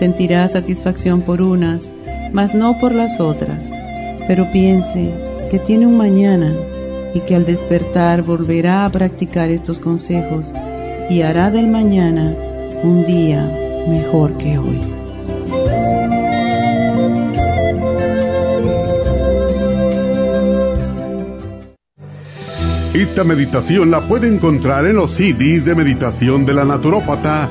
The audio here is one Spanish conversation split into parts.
Sentirá satisfacción por unas, mas no por las otras. Pero piense que tiene un mañana y que al despertar volverá a practicar estos consejos y hará del mañana un día mejor que hoy. Esta meditación la puede encontrar en los CDs de meditación de la naturópata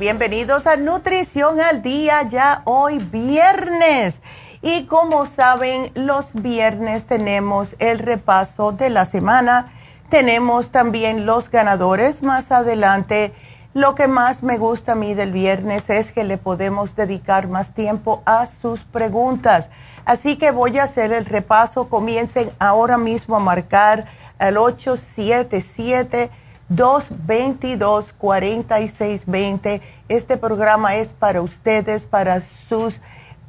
Bienvenidos a Nutrición al Día, ya hoy viernes. Y como saben, los viernes tenemos el repaso de la semana, tenemos también los ganadores más adelante. Lo que más me gusta a mí del viernes es que le podemos dedicar más tiempo a sus preguntas. Así que voy a hacer el repaso. Comiencen ahora mismo a marcar al 877 222-4620. Este programa es para ustedes, para sus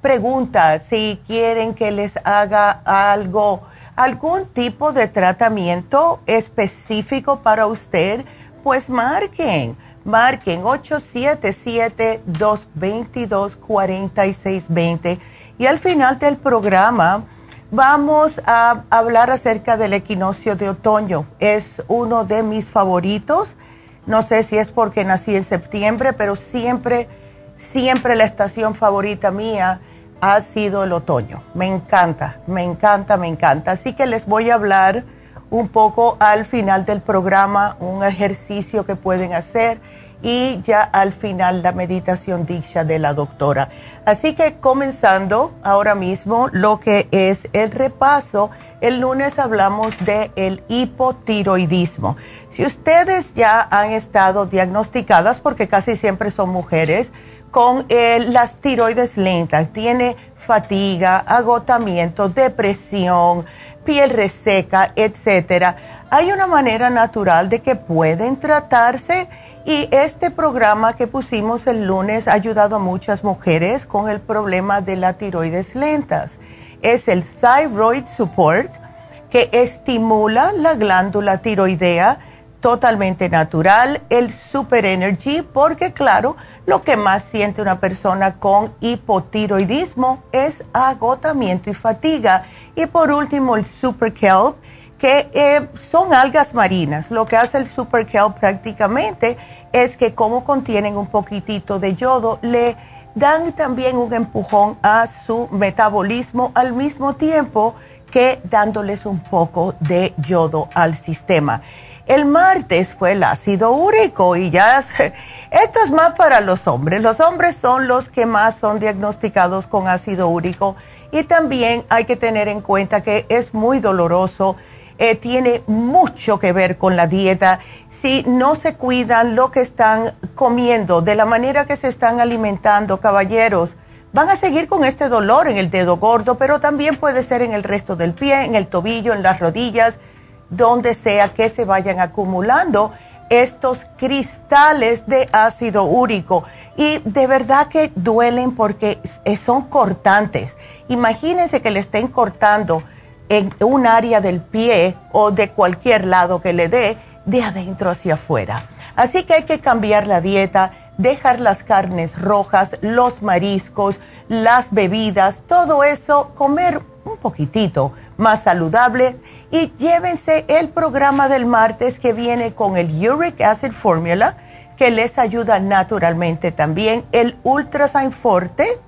preguntas. Si quieren que les haga algo, algún tipo de tratamiento específico para usted, pues marquen Marquen 877-222-4620 y al final del programa vamos a hablar acerca del equinoccio de otoño. Es uno de mis favoritos. No sé si es porque nací en septiembre, pero siempre, siempre la estación favorita mía ha sido el otoño. Me encanta, me encanta, me encanta. Así que les voy a hablar un poco al final del programa, un ejercicio que pueden hacer y ya al final la meditación dicha de la doctora. Así que comenzando ahora mismo lo que es el repaso, el lunes hablamos de el hipotiroidismo. Si ustedes ya han estado diagnosticadas, porque casi siempre son mujeres, con eh, las tiroides lentas, tiene fatiga, agotamiento, depresión, piel reseca, etcétera, hay una manera natural de que pueden tratarse y este programa que pusimos el lunes ha ayudado a muchas mujeres con el problema de las tiroides lentas. Es el Thyroid Support que estimula la glándula tiroidea totalmente natural, el Super Energy, porque claro, lo que más siente una persona con hipotiroidismo es agotamiento y fatiga. Y por último, el Super Kelp que eh, son algas marinas. Lo que hace el Super prácticamente es que como contienen un poquitito de yodo, le dan también un empujón a su metabolismo al mismo tiempo que dándoles un poco de yodo al sistema. El martes fue el ácido úrico y ya esto es más para los hombres. Los hombres son los que más son diagnosticados con ácido úrico y también hay que tener en cuenta que es muy doloroso eh, tiene mucho que ver con la dieta. Si no se cuidan lo que están comiendo, de la manera que se están alimentando, caballeros, van a seguir con este dolor en el dedo gordo, pero también puede ser en el resto del pie, en el tobillo, en las rodillas, donde sea que se vayan acumulando estos cristales de ácido úrico. Y de verdad que duelen porque son cortantes. Imagínense que le estén cortando en un área del pie o de cualquier lado que le dé, de adentro hacia afuera. Así que hay que cambiar la dieta, dejar las carnes rojas, los mariscos, las bebidas, todo eso, comer un poquitito más saludable y llévense el programa del martes que viene con el Uric Acid Formula que les ayuda naturalmente también, el Ultrasign Forte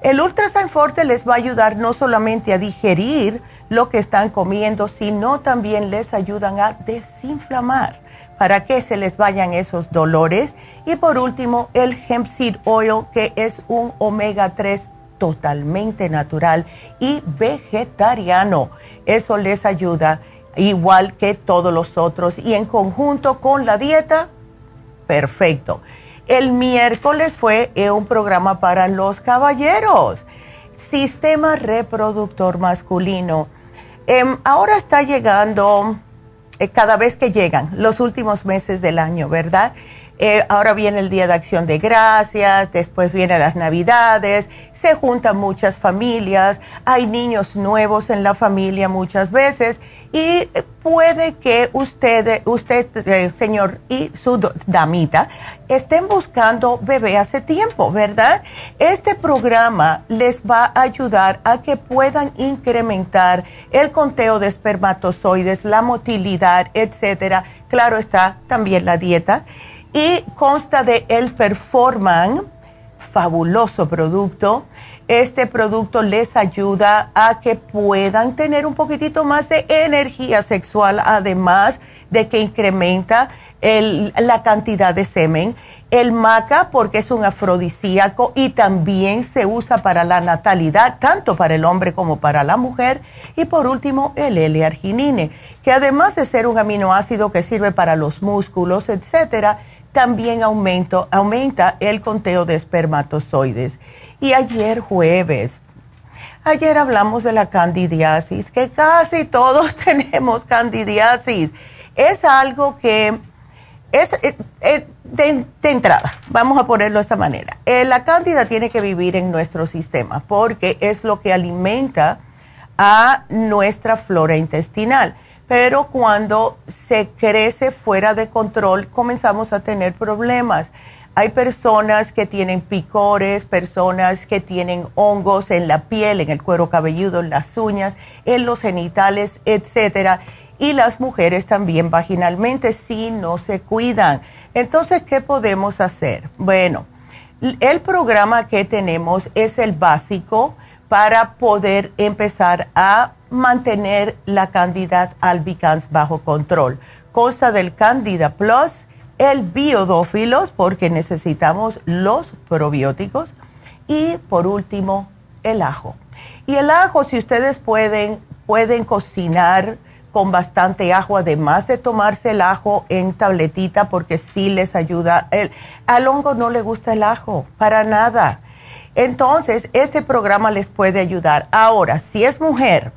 el Ultrasign Forte les va a ayudar no solamente a digerir lo que están comiendo, sino también les ayudan a desinflamar para que se les vayan esos dolores. Y por último, el Hemp Seed Oil, que es un omega 3 totalmente natural y vegetariano. Eso les ayuda igual que todos los otros. Y en conjunto con la dieta, perfecto. El miércoles fue eh, un programa para los caballeros, sistema reproductor masculino. Em, ahora está llegando, eh, cada vez que llegan, los últimos meses del año, ¿verdad? Eh, ahora viene el Día de Acción de Gracias, después vienen las Navidades, se juntan muchas familias, hay niños nuevos en la familia muchas veces y puede que usted, usted eh, señor y su damita, estén buscando bebé hace tiempo, ¿verdad? Este programa les va a ayudar a que puedan incrementar el conteo de espermatozoides, la motilidad, etcétera. Claro está también la dieta y consta de el Performan, fabuloso producto. Este producto les ayuda a que puedan tener un poquitito más de energía sexual, además de que incrementa la cantidad de semen. El maca, porque es un afrodisíaco y también se usa para la natalidad, tanto para el hombre como para la mujer. Y por último, el L-arginine, que además de ser un aminoácido que sirve para los músculos, etcétera, también aumento, aumenta el conteo de espermatozoides. Y ayer jueves, ayer hablamos de la candidiasis, que casi todos tenemos candidiasis. Es algo que es eh, eh, de, entrada, vamos a ponerlo de esta manera. Eh, la cándida tiene que vivir en nuestro sistema porque es lo que alimenta a nuestra flora intestinal pero cuando se crece fuera de control comenzamos a tener problemas. Hay personas que tienen picores, personas que tienen hongos en la piel, en el cuero cabelludo, en las uñas, en los genitales, etcétera. Y las mujeres también vaginalmente si no se cuidan. Entonces, ¿qué podemos hacer? Bueno, el programa que tenemos es el básico para poder empezar a mantener la candida albicans bajo control. Consta del Candida Plus, el biodófilos, porque necesitamos los probióticos, y por último, el ajo. Y el ajo, si ustedes pueden, pueden cocinar con bastante ajo, además de tomarse el ajo en tabletita, porque sí les ayuda. El, al hongo no le gusta el ajo, para nada. Entonces, este programa les puede ayudar. Ahora, si es mujer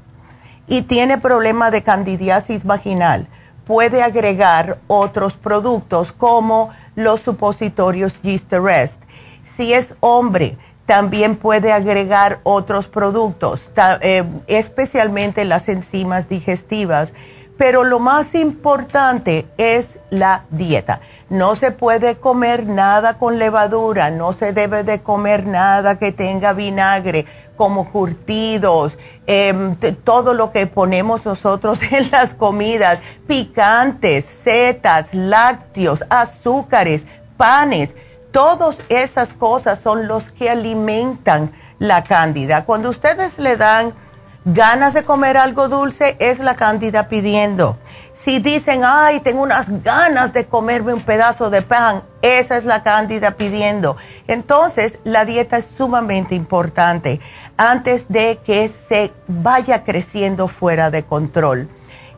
y tiene problema de candidiasis vaginal, puede agregar otros productos como los supositorios Gist Rest. Si es hombre, también puede agregar otros productos, eh, especialmente las enzimas digestivas pero lo más importante es la dieta. No se puede comer nada con levadura, no se debe de comer nada que tenga vinagre, como curtidos, em, todo lo que ponemos nosotros en las comidas, picantes, setas, lácteos, azúcares, panes. Todas esas cosas son los que alimentan la cándida. Cuando ustedes le dan ganas de comer algo dulce, es la cándida pidiendo. Si dicen, ay, tengo unas ganas de comerme un pedazo de pan, esa es la cándida pidiendo. Entonces, la dieta es sumamente importante antes de que se vaya creciendo fuera de control.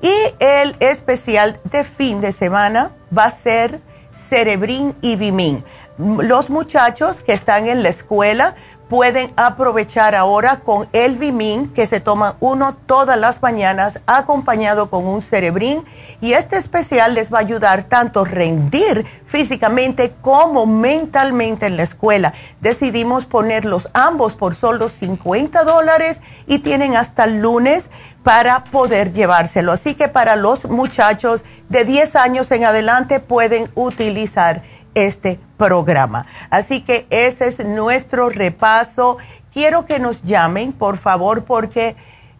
Y el especial de fin de semana va a ser Cerebrin y Bimin. Los muchachos que están en la escuela pueden aprovechar ahora con el Vimin, que se toma uno todas las mañanas, acompañado con un cerebrín. Y este especial les va a ayudar tanto a rendir físicamente como mentalmente en la escuela. Decidimos ponerlos ambos por solo 50 dólares y tienen hasta el lunes para poder llevárselo. Así que para los muchachos de 10 años en adelante pueden utilizar este programa. Así que ese es nuestro repaso. Quiero que nos llamen, por favor, porque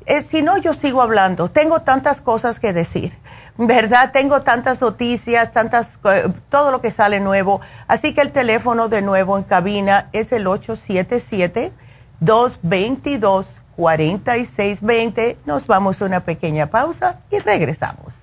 eh, si no, yo sigo hablando. Tengo tantas cosas que decir, ¿verdad? Tengo tantas noticias, tantas, todo lo que sale nuevo. Así que el teléfono de nuevo en cabina es el 877-222-4620. Nos vamos a una pequeña pausa y regresamos.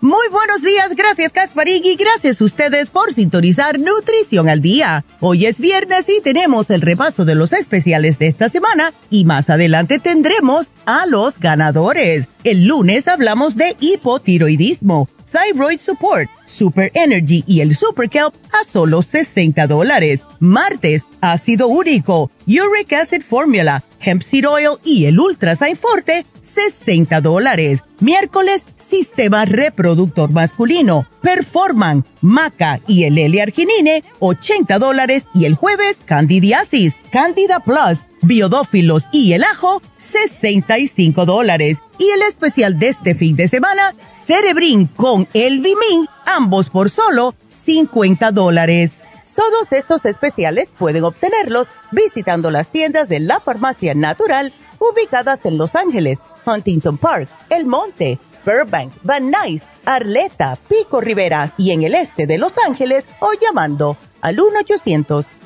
Muy buenos días, gracias Casparigui, gracias a ustedes por sintonizar Nutrición al Día. Hoy es viernes y tenemos el repaso de los especiales de esta semana y más adelante tendremos a los ganadores. El lunes hablamos de hipotiroidismo, Thyroid Support, Super Energy y el Super Kelp a solo 60 dólares. Martes, ácido úrico, Uric Acid Formula, Hemp Seed Oil y el Ultra Forte 60 dólares. Miércoles, Sistema Reproductor Masculino, Performan, Maca y el L-Arginine, 80 dólares. Y el jueves, Candidiasis, Candida Plus, Biodófilos y el ajo, 65 dólares. Y el especial de este fin de semana, Cerebrin con el Vimin, ambos por solo 50 dólares. Todos estos especiales pueden obtenerlos visitando las tiendas de la Farmacia Natural ubicadas en Los Ángeles, Huntington Park, El Monte, Burbank, Van Nuys, Arleta, Pico Rivera y en el este de Los Ángeles o llamando al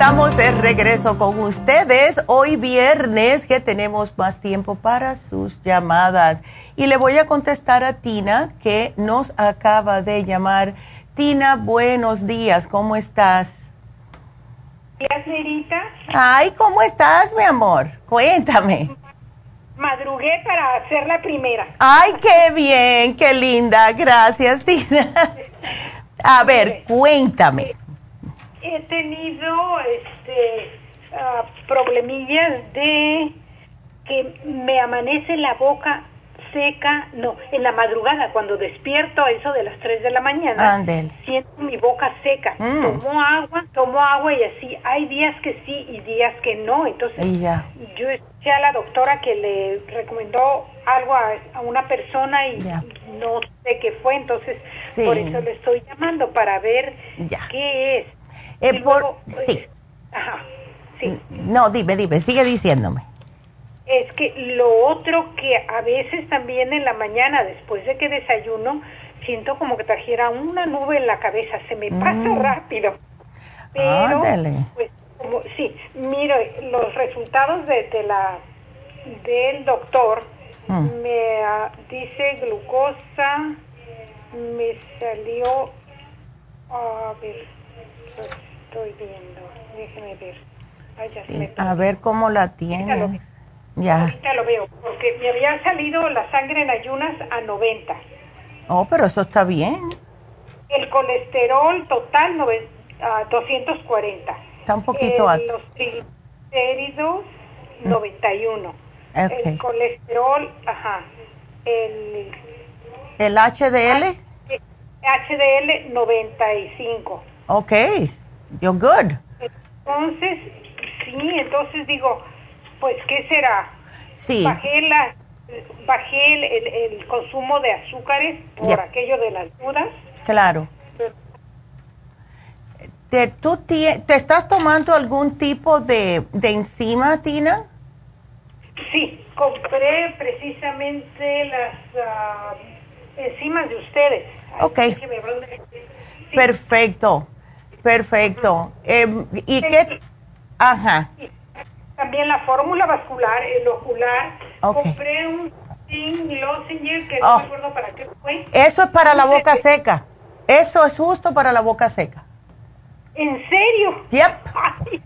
Estamos de regreso con ustedes hoy viernes que tenemos más tiempo para sus llamadas. Y le voy a contestar a Tina que nos acaba de llamar. Tina, buenos días, ¿cómo estás? Días, Nerita. Ay, ¿cómo estás, mi amor? Cuéntame. Madrugué para hacer la primera. Ay, qué bien, qué linda. Gracias, Tina. A ver, cuéntame he tenido este uh, problemillas de que me amanece la boca seca, no, en la madrugada, cuando despierto a eso de las 3 de la mañana, siento mi boca seca. Mm. Tomo agua, tomo agua y así. Hay días que sí y días que no. Entonces, yo escuché a la doctora que le recomendó algo a, una persona y no sé qué fue. Entonces, por eso le estoy llamando para ver qué es. Eh, por, sí. Ajá, sí. No, dime, dime, sigue diciéndome. Es que lo otro que a veces también en la mañana, después de que desayuno, siento como que trajera una nube en la cabeza, se me pasa mm. rápido. Pero, pues, como, sí, miro los resultados de, la del doctor, mm. me ah, dice glucosa, me salió, a ver, estoy viendo. Déjeme ver. a ver cómo la tienes. Ya. Ahorita lo veo, porque me había salido la sangre en ayunas a 90. Oh, pero eso está bien. El colesterol total a 240. Está un poquito alto. Los triglicéridos 91. El colesterol, ajá. El, ¿El HDL? HDL 95. Ok. You're good. Entonces, sí, entonces digo, pues, ¿qué será? Sí. Bajé, la, bajé el, el, consumo de azúcares por aquello de las dudas. Claro. ¿Te, ¿Tú te, estás tomando algún tipo de, de enzima, Tina? Sí, compré precisamente las uh, enzimas de ustedes. Ok. Perfecto. Perfecto. Em, ¿Y qué? Ajá. También la fórmula vascular, el ocular. Compré un Lozenger que no oh. me acuerdo para qué fue. Eso es para la boca seca. Eso es justo para la boca seca. ¿En serio? Yep. Ay,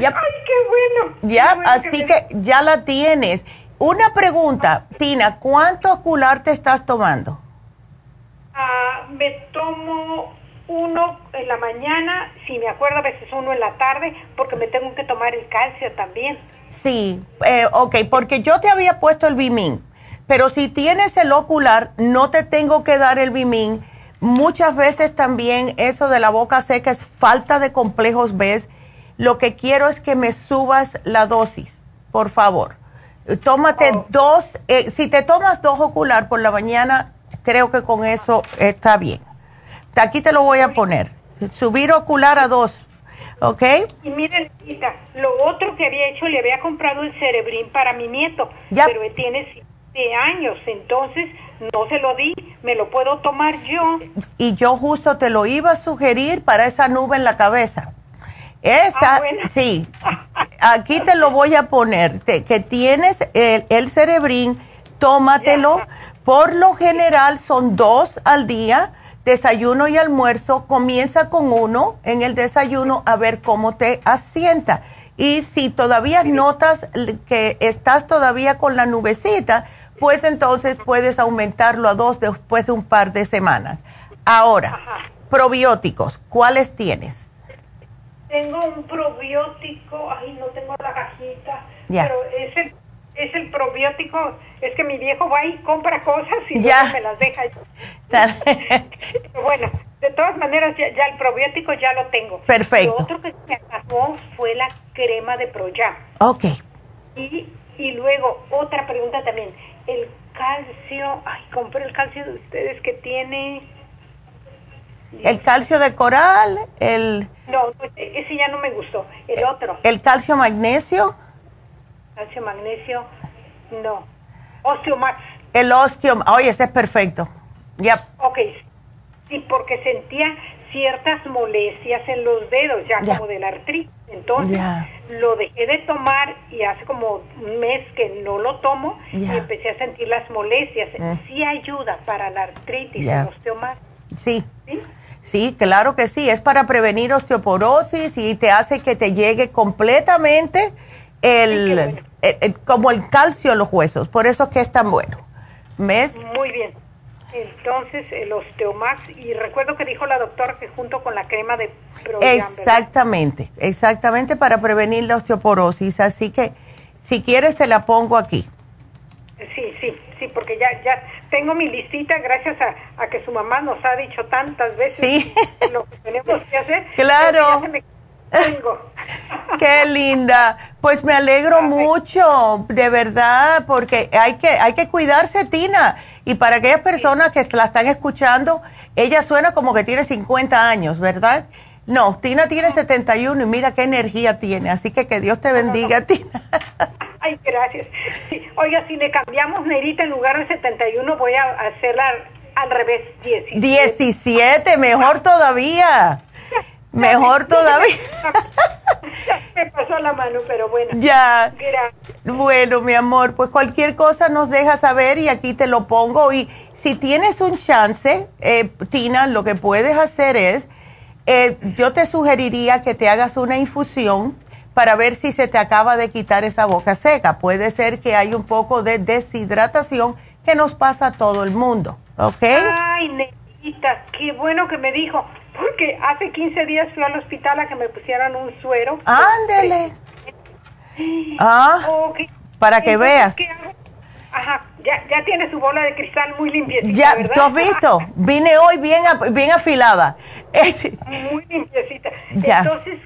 qué bueno. Ya, así que, ya la tienes. Una pregunta, Tina, ¿cuánto ocular te estás tomando? Ah, me tomo uno en la mañana, si me acuerdo a veces uno en la tarde, porque me tengo que tomar el calcio también. Sí, eh, ok, porque yo te había puesto el Bimin, pero si tienes el ocular, no te tengo que dar el Bimin. Muchas veces también eso de la boca seca es falta de complejos B. Lo que quiero es que me subas la dosis, por favor. Tómate oh. dos, eh, si te tomas dos ocular por la mañana, creo que con eso está bien. Aquí te lo voy a poner. Subir ocular a dos. ¿Ok? Y miren, lo otro que había hecho, le había comprado el cerebrín para mi nieto, ya. pero él tiene siete años, entonces no se lo di, me lo puedo tomar yo. Y yo justo te lo iba a sugerir para esa nube en la cabeza. Esa, ah, sí, aquí te lo voy a poner, que tienes el, el cerebrín, tómatelo, por lo general son dos al día, desayuno y almuerzo, comienza con uno en el desayuno a ver cómo te asienta. Y si todavía notas que estás todavía con la nubecita, pues entonces puedes aumentarlo a dos después de un par de semanas. Ahora, probióticos, ¿cuáles tienes? Tengo un probiótico, ay, no tengo la cajita, pero es es el probiótico, es que mi viejo va y compra cosas y ya. me las deja. bueno, de todas maneras ya, el probiótico ya lo tengo. Perfecto. Lo otro que me acabó fue la crema de Proyam. Ok. Y, y luego, otra pregunta también, el calcio, ay, compré el calcio de ustedes que tiene... El calcio de coral, el... No, ese ya no me gustó, el otro. ¿El calcio magnesio? Calcio, magnesio, no. Osteomax. El osteo, oye, ese es perfecto. Ya. Ok, sí, porque sentía ciertas molestias en los dedos, ya, como de la artritis. Entonces lo dejé de tomar y hace como un mes que no lo tomo y empecé a sentir las molestias. Mm. Sí ayuda para la artritis, el osteomax. Sí. sí. Sí, claro que sí. Es para prevenir osteoporosis y te hace que te llegue completamente el, eh, eh, como el calcio en los huesos, por eso es que es tan bueno. ¿Ves? Muy bien. Entonces, el Osteomax, y recuerdo que dijo la doctora que junto con la crema de Exactamente, exactamente para prevenir la osteoporosis. Así que, si quieres, te la pongo aquí. Sí, sí, sí, porque ya, ya tengo mi listita gracias a, que su mamá nos ha dicho tantas veces lo que tenemos que hacer. Claro. Qué linda. Pues me alegro mucho, de verdad, porque hay que, hay que cuidarse, Tina. Y para aquellas personas que la están escuchando, ella suena como que tiene 50 años, ¿verdad? No, Tina tiene 71 y mira qué energía tiene. Así que que Dios te bendiga, Tina. Ay, gracias. Oiga, si le cambiamos Nerita en lugar de 71, voy a hacerla al revés, 17. 17, mejor todavía. Mejor todavía. Me pasó la mano, pero bueno. Ya. Bueno, mi amor, pues cualquier cosa nos deja saber y aquí te lo pongo. Y si tienes un chance, eh, Tina, lo que puedes hacer es, eh, yo te sugeriría que te hagas una infusión para ver si se te acaba de quitar esa boca seca. Puede ser que hay un poco de deshidratación que nos pasa a todo el mundo, ¿ok? Ay, Necita, qué bueno que me dijo porque hace 15 días fui al hospital a que me pusieran un suero. Ándele. Ah, para que veas. Ajá, ya, ya tiene su bola de cristal muy limpiecita, Ya, ¿tú has visto? Vine hoy bien, bien afilada. muy limpiecita. Entonces,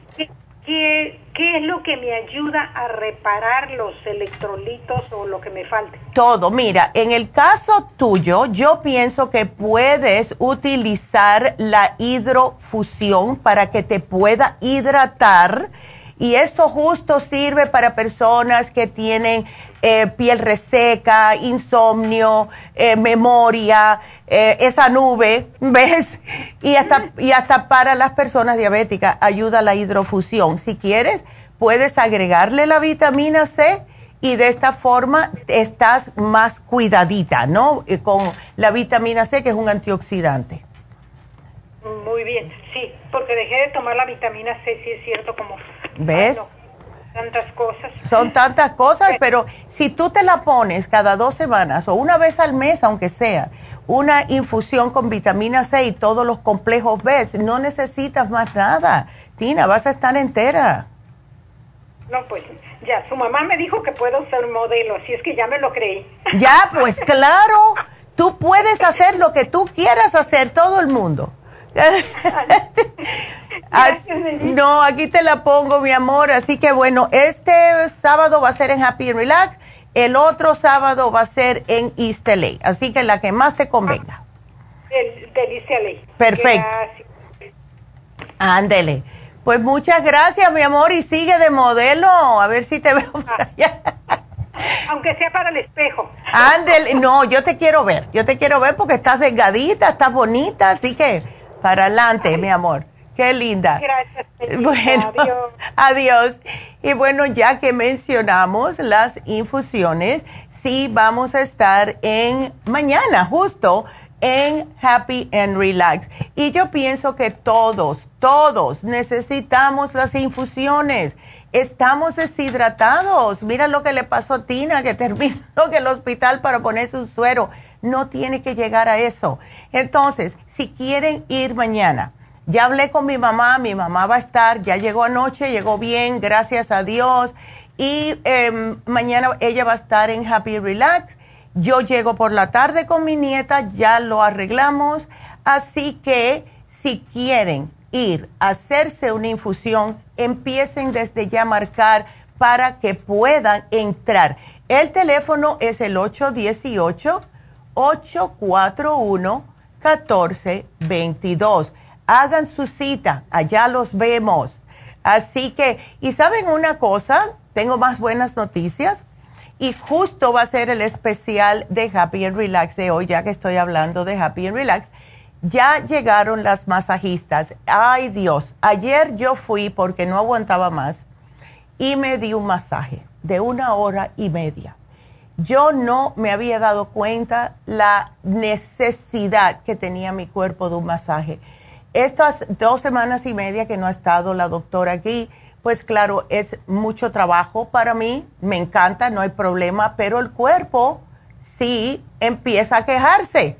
¿qué, ¿qué, ¿qué es lo que me ayuda a reparar los electrolitos o lo que me falte? Todo, mira, en el caso tuyo, yo pienso que puedes utilizar la hidrofusión para que te pueda hidratar. Y eso justo sirve para personas que tienen eh, piel reseca, insomnio, eh, memoria, eh, esa nube, ¿ves? Y hasta, y hasta para las personas diabéticas ayuda la hidrofusión. Si quieres, puedes agregarle la vitamina C y de esta forma estás más cuidadita, ¿no? Con la vitamina C, que es un antioxidante. Muy bien, sí, porque dejé de tomar la vitamina C, sí es cierto, como... ¿Ves? tantas cosas. Son tantas cosas, pero si tú te la pones cada dos semanas o una vez al mes, aunque sea, una infusión con vitamina C y todos los complejos B, no necesitas más nada. Tina, vas a estar entera. No, pues ya, su mamá me dijo que puedo ser modelo, así es que ya me lo creí. Ya, pues claro, tú puedes hacer lo que tú quieras hacer, todo el mundo. no, aquí te la pongo, mi amor. Así que bueno, este sábado va a ser en Happy and Relax. El otro sábado va a ser en East LA. Así que la que más te convenga. Del, del Perfecto. Ándele. Pues muchas gracias, mi amor, y sigue de modelo. A ver si te veo ah. Aunque sea para el espejo. Ándele. No, yo te quiero ver. Yo te quiero ver porque estás delgadita, estás bonita, así que para adelante, mi amor. Qué linda. Gracias. Bueno, adiós. Y bueno, ya que mencionamos las infusiones, sí vamos a estar en mañana, justo en Happy and Relax. Y yo pienso que todos, todos necesitamos las infusiones. Estamos deshidratados. Mira lo que le pasó a Tina, que terminó en el hospital para ponerse un suero. No tiene que llegar a eso. Entonces, si quieren ir mañana, ya hablé con mi mamá, mi mamá va a estar, ya llegó anoche, llegó bien, gracias a Dios. Y em, mañana ella va a estar en Happy Relax. Yo llego por la tarde con mi nieta, ya lo arreglamos. Así que si quieren ir a hacerse una infusión, empiecen desde ya a marcar para que puedan entrar. El teléfono es el 818-841-1422. Hagan su cita, allá los vemos. Así que, y saben una cosa, tengo más buenas noticias y justo va a ser el especial de Happy and Relax de hoy, ya que estoy hablando de Happy and Relax. Ya llegaron las masajistas. Ay Dios, ayer yo fui porque no aguantaba más y me di un masaje de una hora y media. Yo no me había dado cuenta la necesidad que tenía mi cuerpo de un masaje. Estas dos semanas y media que no ha estado la doctora aquí, pues claro, es mucho trabajo para mí, me encanta, no hay problema, pero el cuerpo sí empieza a quejarse.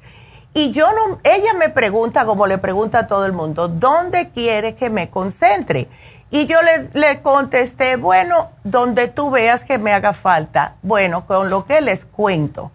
Y yo no, ella me pregunta, como le pregunta a todo el mundo, ¿dónde quiere que me concentre? Y yo le, le, contesté, bueno, donde tú veas que me haga falta. Bueno, con lo que les cuento,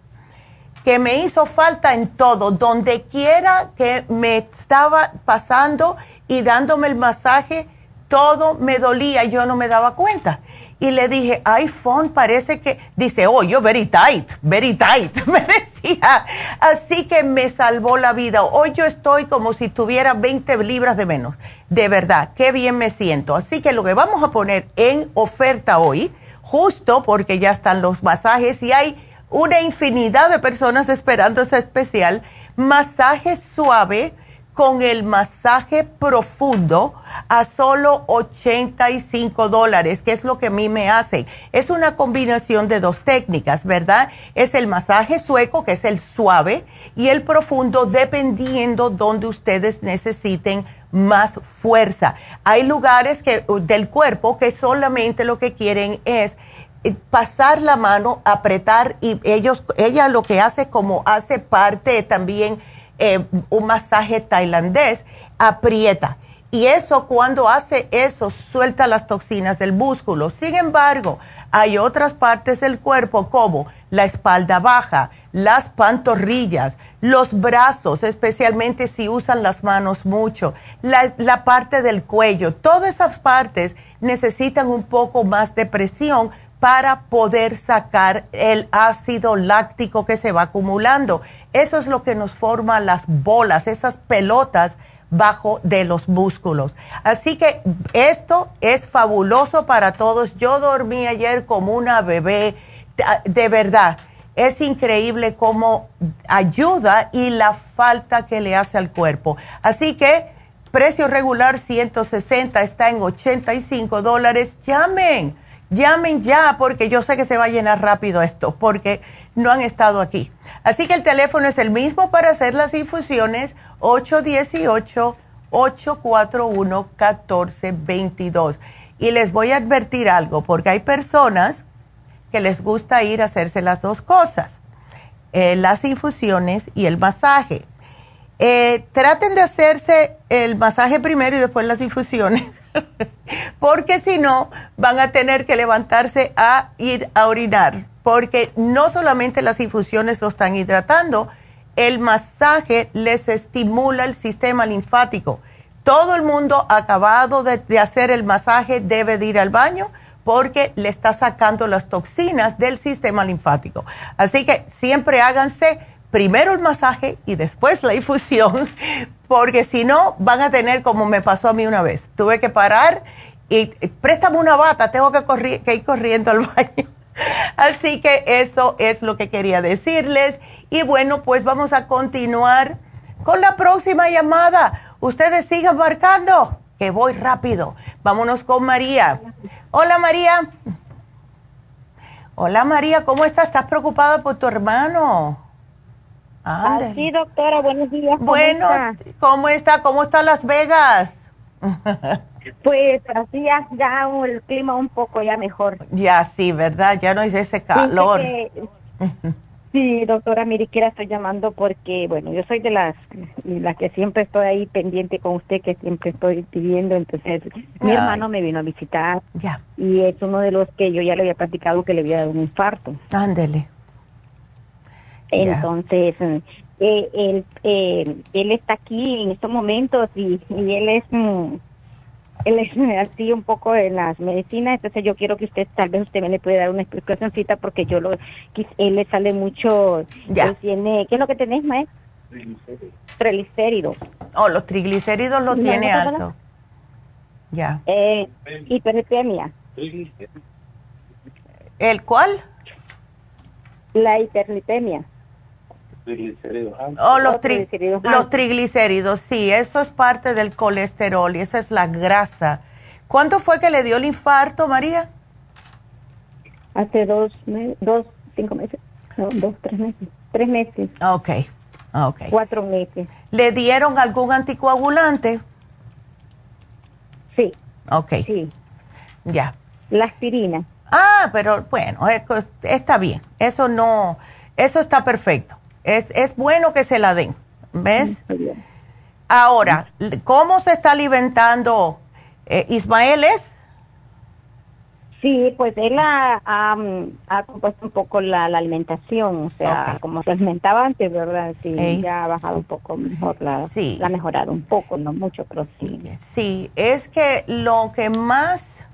que me hizo falta en todo, donde quiera que me estaba pasando y dándome el masaje, todo me dolía, yo no me daba cuenta y le dije, iPhone parece que, dice, oh, yo very tight, very tight, me decía. Así que me salvó la vida. Hoy yo estoy como si tuviera 20 libras de menos. De verdad, qué bien me siento. Así que lo que vamos a poner en oferta hoy, justo porque ya están los masajes y hay una infinidad de personas esperando ese especial, masaje suave con el masaje profundo a solo 85 dólares, que es lo que a mí me hace. Es una combinación de dos técnicas, ¿verdad? Es el masaje sueco, que es el suave, y el profundo, dependiendo donde ustedes necesiten más fuerza. Hay lugares que, del cuerpo que solamente lo que quieren es eh, pasar la mano, apretar y ellos, ella lo que hace como hace parte también eh, un masaje tailandés, aprieta. Y eso cuando hace eso suelta las toxinas del músculo. Sin embargo, hay otras partes del cuerpo como la espalda baja, las pantorrillas, los brazos, especialmente si usan las manos mucho, la, la parte del cuello. Todas esas partes necesitan un poco más de presión para poder sacar el ácido láctico que se va acumulando. Eso es lo que nos forma las bolas, esas pelotas bajo de los músculos. Así que esto es fabuloso para todos. Yo dormí ayer como una bebé, de verdad. Es increíble cómo ayuda y la falta que le hace al cuerpo. Así que precio regular 160 está en 85 dólares. Llamen Llamen ya porque yo sé que se va a llenar rápido esto porque no han estado aquí. Así que el teléfono es el mismo para hacer las infusiones 818-841-1422. Y les voy a advertir algo porque hay personas que les gusta ir a hacerse las dos cosas, eh, las infusiones y el masaje. Eh, traten de hacerse el masaje primero y después las infusiones, porque si no, van a tener que levantarse a ir a orinar, porque no solamente las infusiones lo están hidratando, el masaje les estimula el sistema linfático. Todo el mundo acabado de, hacer el masaje debe de ir al baño porque le está sacando las toxinas del sistema linfático. Así que siempre háganse primero el masaje y después la infusión, porque si no van a tener como me pasó a mí una vez. Tuve que parar y préstame una bata, tengo que, que ir corriendo al baño. Así que eso es lo que quería decirles. Y bueno, pues vamos a continuar con la próxima llamada. Ustedes sigan marcando, que voy rápido. Vámonos con María. Hola María. Hola María, ¿cómo estás? ¿Estás preocupada por tu hermano? Sí, doctora, buenos días. bueno, ¿cómo está? ¿Cómo está Las Vegas? pues así ya, ya, el clima un poco ya mejor. Ya sí, ¿verdad? Ya no es ese calor. Sí, doctora Miriquera, estoy llamando porque, bueno, yo soy de las, las que siempre estoy ahí pendiente con usted, que siempre estoy pidiendo. Entonces, mi Ay. hermano me vino a visitar Ya, y es uno de los que yo ya le había platicado que le había dado un infarto. ándele. Entonces, eh, él, eh, él está aquí en estos momentos y, y él es mm, él es eh, así un poco en las medicinas, entonces yo quiero que usted, tal vez usted me le puede dar una explicacióncita porque yo lo, él le sale mucho, Ya. él tiene, ¿qué es lo que tenés, maestro? Triglicéridos. Oh, los triglicéridos los tiene alto. Ya. Eh, hiperlipemia. ¿El cuál? La hiperlipemia. Oh, los, Los tri- triglicéridos los altos. triglicéridos, sí, eso es parte del colesterol y esa es la grasa. ¿Cuánto fue que le dio el infarto, María? Hace dos, dos, cinco meses. No, dos, tres meses. Tres meses. Ok, ok. Cuatro meses. ¿Le dieron algún anticoagulante? Sí, Ok, sí. ya. La aspirina. Ah, pero bueno, está bien. Eso no, eso está perfecto. Es, es bueno que se la den, ¿ves? Muy bien. Ahora, ¿cómo se está alimentando eh, Ismael? Es? Sí, pues él ha, ha, mm, ha compuesto un poco la, la alimentación, o sea, como se alimentaba antes, ¿verdad? Sí, Ey. ya ha bajado un poco mejor, la, Sí. la ha mejorado un poco, no mucho, pero sí. Sí, es que lo que más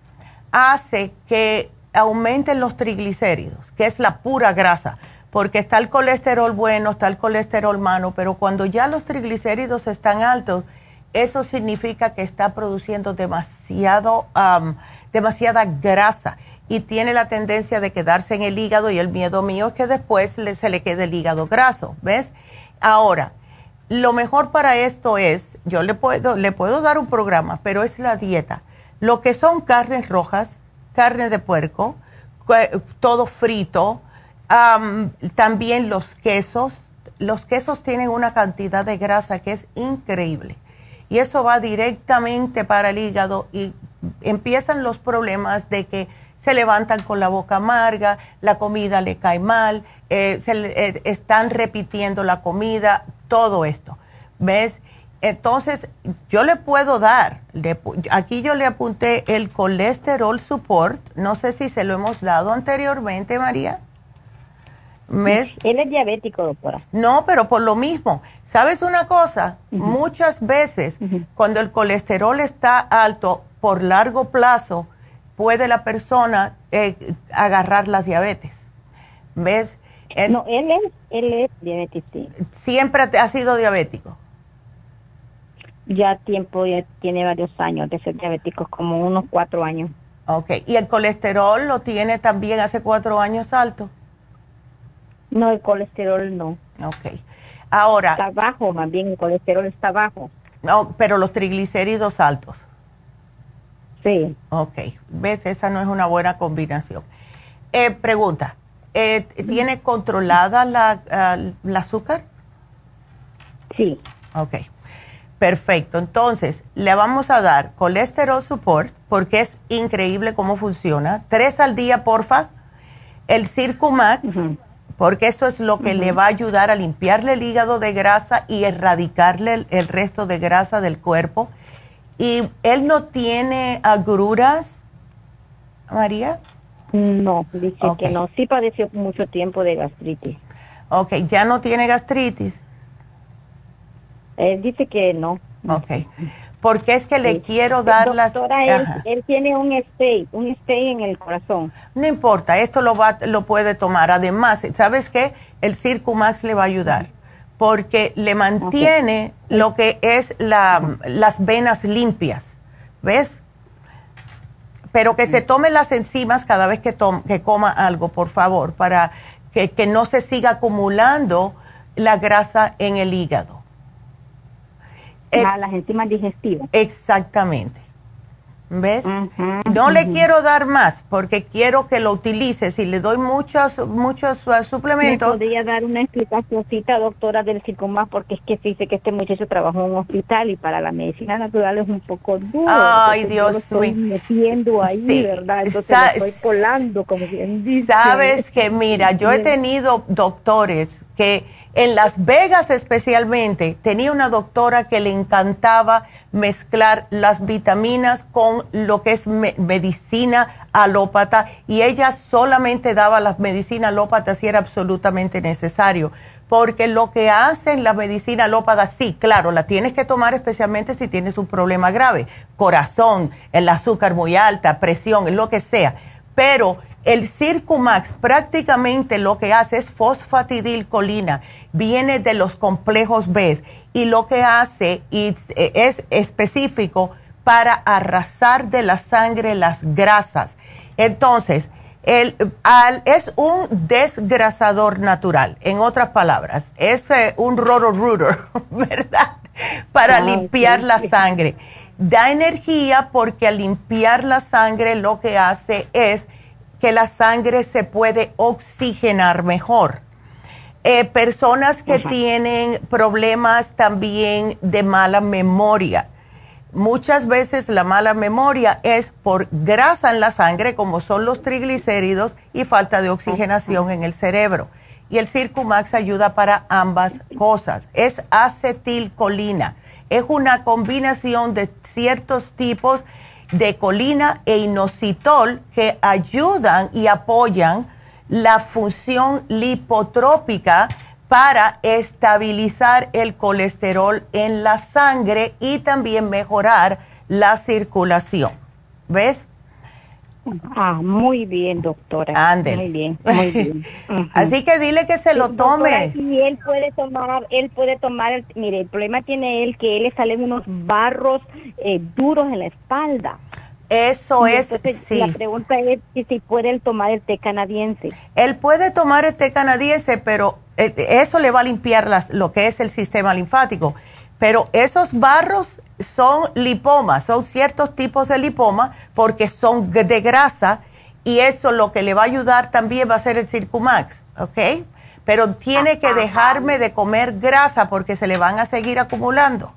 hace que aumenten los triglicéridos, que es la pura grasa, porque está el colesterol bueno, está el colesterol malo, pero cuando ya los triglicéridos están altos, eso significa que está produciendo demasiado, am, demasiada grasa y tiene la tendencia de quedarse en el hígado y el miedo mío es que después se le quede el hígado graso, ¿ves? Ahora, lo mejor para esto es, yo le puedo, le puedo dar un programa, pero es la dieta. Lo que son carnes rojas, carne de puerco, todo frito, am, también los quesos. Los quesos tienen una cantidad de grasa que es increíble. Y eso va directamente para el hígado y empiezan los problemas de que se levantan con la boca amarga, la comida le cae mal, eh, se le- eh, están repitiendo la comida, todo esto. ¿Ves? Entonces, yo le puedo dar, le aquí yo le apunté el colesterol support, no sé si se lo hemos dado anteriormente, María. Él es diabético, doctora. No, pero por lo mismo. ¿Sabes una cosa? Muchas veces cuando el colesterol está alto por largo plazo, puede la persona eh, agarrar la diabetes. ¿Ves? No, él es, él es diabético, sí. Siempre ha sido diabético. Ya tiempo, ya tiene varios años de ser diabético, como unos cuatro años. Ok. ¿Y el colesterol lo tiene también hace cuatro años alto? No, el colesterol no. Ok. Ahora, Está bajo, más bien el colesterol está bajo. no, pero los triglicéridos altos. Sí. Ok, ves, esa no es una buena combinación. Eh, pregunta, eh, ¿tiene controlada la, ah, el azúcar? Sí. Ok, perfecto. Entonces, le vamos a dar colesterol support porque es increíble cómo funciona. Tres al día, porfa. El Circumax, Ujú. Porque eso es lo que le va a ayudar a limpiarle el hígado de grasa y erradicarle el, el resto de grasa del cuerpo. ¿Y él no tiene agruras, María? No, dice que no. Sí padeció mucho tiempo de gastritis. Ok, ya no tiene gastritis. Él dice que no. Ok. Porque es que le Sí. quiero dar las... Doctora, él, tiene un stay, un stay en el corazón. No importa, esto lo, va, lo puede tomar. Además, ¿sabes qué? El Circumax le va a ayudar porque le mantiene lo que es la, las venas limpias. ¿Ves? Pero que se tome las enzimas cada vez que, tom- que coma algo, por favor, para que, que no se siga acumulando la grasa en el hígado. Eh, a las enzimas digestivas. Exactamente. ¿Ves? no le quiero dar más porque quiero que lo utilice. Si le doy muchos muchos uh, suplementos. ¿Me podría dar una explicación, doctora, del más Porque es que se dice que este muchacho trabajó en un hospital y para la medicina natural es un poco duro. Ay, Dios mío. Estoy metiendo ahí, ¿verdad? Entonces estoy colando, como bien dice. Sabes que, mira, yo he tenido doctores que en Las Vegas especialmente tenía una doctora que le encantaba mezclar las vitaminas con lo que es medicina alópata y ella solamente daba las medicinas alópatas si era absolutamente necesario. Porque lo que hacen la medicina alópata, sí, claro, la tienes que tomar especialmente si tienes un problema grave, corazón, el azúcar muy alta, presión, lo que sea. Pero el Circumax prácticamente lo que hace es fosfatidilcolina, viene de los complejos B y lo que hace es específico para arrasar de la sangre las grasas. Entonces, el, es un desgrasador natural, en otras palabras, es eh, un roto-rooter, ¿verdad? Para limpiar la sangre. Da energía porque al limpiar la sangre lo que hace es que la sangre se puede oxigenar mejor. Eh, personas que tienen problemas también de mala memoria. Muchas veces la mala memoria es por grasa en la sangre, como son los triglicéridos, y falta de oxigenación en el cerebro. Y el Circumax ayuda para ambas cosas. Es acetilcolina. Es una combinación de ciertos tipos de colina e inositol que ayudan y apoyan la función lipotrópica para estabilizar el colesterol en la sangre y también mejorar la circulación. ¿Ves? Ah, muy bien, doctora. Muy bien, muy bien. Así que dile que se lo tome. Y él puede tomar, él puede tomar, mire, el problema tiene él que él le salen unos barros eh, duros en la espalda. Eso es, sí. La pregunta es si puede él tomar el té canadiense. Él puede tomar el té canadiense, pero eh, eso le va a limpiar las, lo que es el sistema linfático. Pero esos barros son lipomas, son ciertos tipos de lipoma porque son de grasa y eso lo que le va a ayudar también va a ser el Circumax, ¿ok? Pero tiene que dejarme de comer grasa porque se le van a seguir acumulando.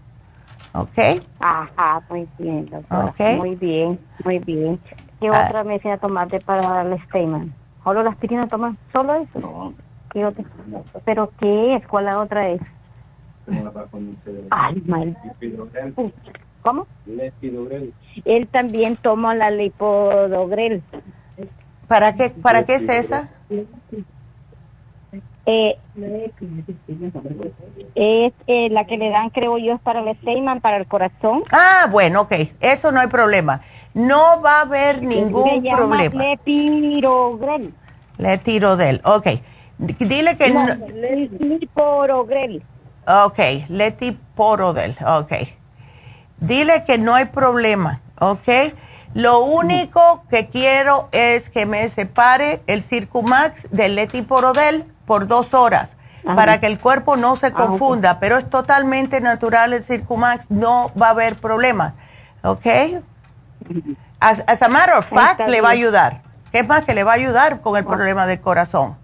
¿Ok? Ajá, muy bien, doctora. Muy bien, muy bien. ¿Qué ah. otra medicina tomarte para el Stayman? ¿Solo la aspirina tomar? ¿Solo eso? ¿Qué otra? ¿Pero qué es? ¿Cuál la otra es? Ay, mal. ¿Cómo? Él también toma la lipodogrel. ¿Para qué, ¿Para qué es esa? Eh, es eh, la que le dan, creo yo, es para el Steinman, para el corazón. Ah, bueno, ok, eso no hay problema. No va a haber ningún se problema. Lepirogrel. Letirodel, ok. Dile que no. Letiporogrel. Ok, letiporodel, ok. Dile que no hay problema, ok. Lo único que quiero es que me separe el Circumax del letiporodel por dos horas para que el cuerpo no se ah, confunda, pero es totalmente natural el Circumax, no va a haber problemas, ¿ok? As, a matter of fact, le va a ayudar. ¿Qué más que le va a ayudar con el ah. problema del corazón?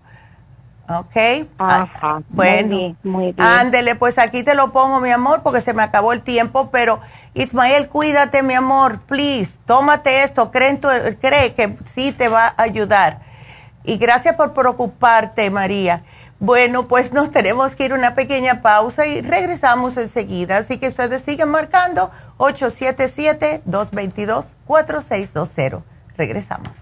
¿Ok? Ajá. Bueno, muy bien, ándele, pues aquí te lo pongo, mi amor, porque se me acabó el tiempo, pero Ismael, cuídate, mi amor, please, tómate esto, cree, cree que sí te va a ayudar. Y gracias por preocuparte, María. Bueno, pues nos tenemos que ir una pequeña pausa y regresamos enseguida. Así que ustedes siguen marcando 877-222-4620. Regresamos.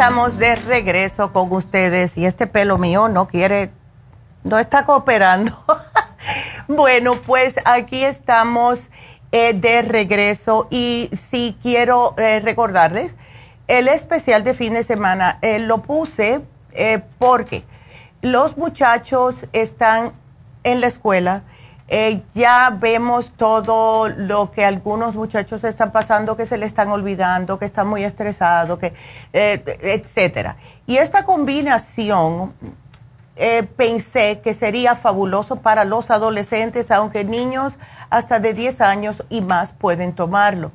Estamos de regreso con ustedes y este pelo mío no quiere, no está cooperando. bueno, pues aquí estamos eh, de regreso y sí quiero eh, recordarles, el especial de fin de semana eh, lo puse porque los muchachos están en la escuela eh, ya vemos todo lo que algunos muchachos están pasando, que se le están olvidando, que están muy estresados, que, eh, etcétera. Y esta combinación eh, pensé que sería fabuloso para los adolescentes, aunque niños hasta de 10 años y más pueden tomarlo.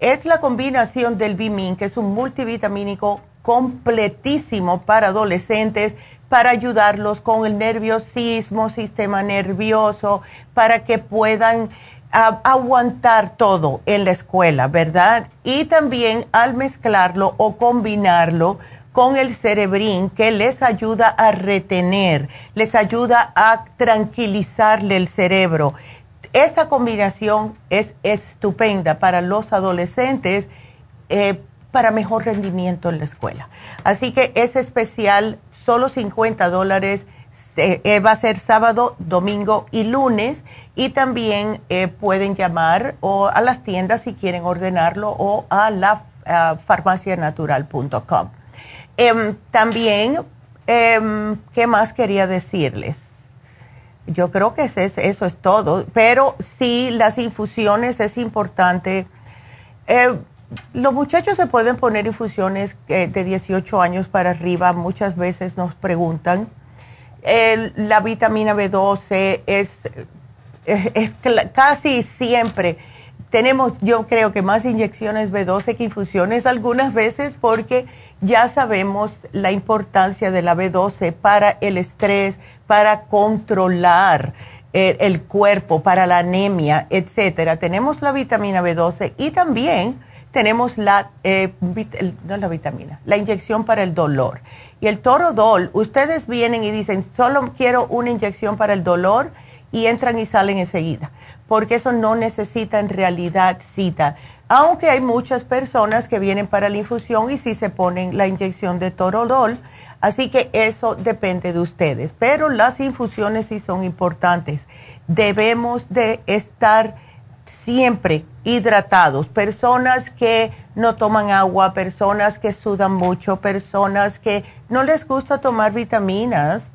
Es la combinación del Bimin, que es un multivitamínico completísimo para adolescentes para ayudarlos con el nerviosismo, sistema nervioso, para que puedan aguantar todo en la escuela, ¿verdad? Y también al mezclarlo o combinarlo con el cerebrín que les ayuda a retener, les ayuda a tranquilizarle el cerebro. Esa combinación es estupenda para los adolescentes. Eh, para mejor rendimiento en la escuela. Así que es especial, solo 50 dólares. Eh, va a ser sábado, domingo y lunes y también eh, pueden llamar o a las tiendas si quieren ordenarlo o a la farmacianatural.com. Em, también, em, ¿qué más quería decirles? Yo creo que eso es todo, pero sí, las infusiones es importante. Eh, los muchachos se pueden poner infusiones eh, de 18 años para arriba, muchas veces nos preguntan. la vitamina B12 es, es, casi siempre. Tenemos, yo creo que más inyecciones B12 que infusiones algunas veces porque ya sabemos la importancia de la B12 para el estrés, para controlar el, el cuerpo, para la anemia, etcétera. Tenemos la vitamina B12 y también tenemos la, eh, no la vitamina, la inyección para el dolor. Y el torodol, ustedes vienen y dicen, solo quiero una inyección para el dolor y entran y salen enseguida, porque eso no necesita en realidad cita. Aunque hay muchas personas que vienen para la infusión y sí se ponen la inyección de torodol, así que eso depende de ustedes. Pero las infusiones sí son importantes. Debemos de estar siempre hidratados, personas que no toman agua, personas que sudan mucho, personas que no les gusta tomar vitaminas.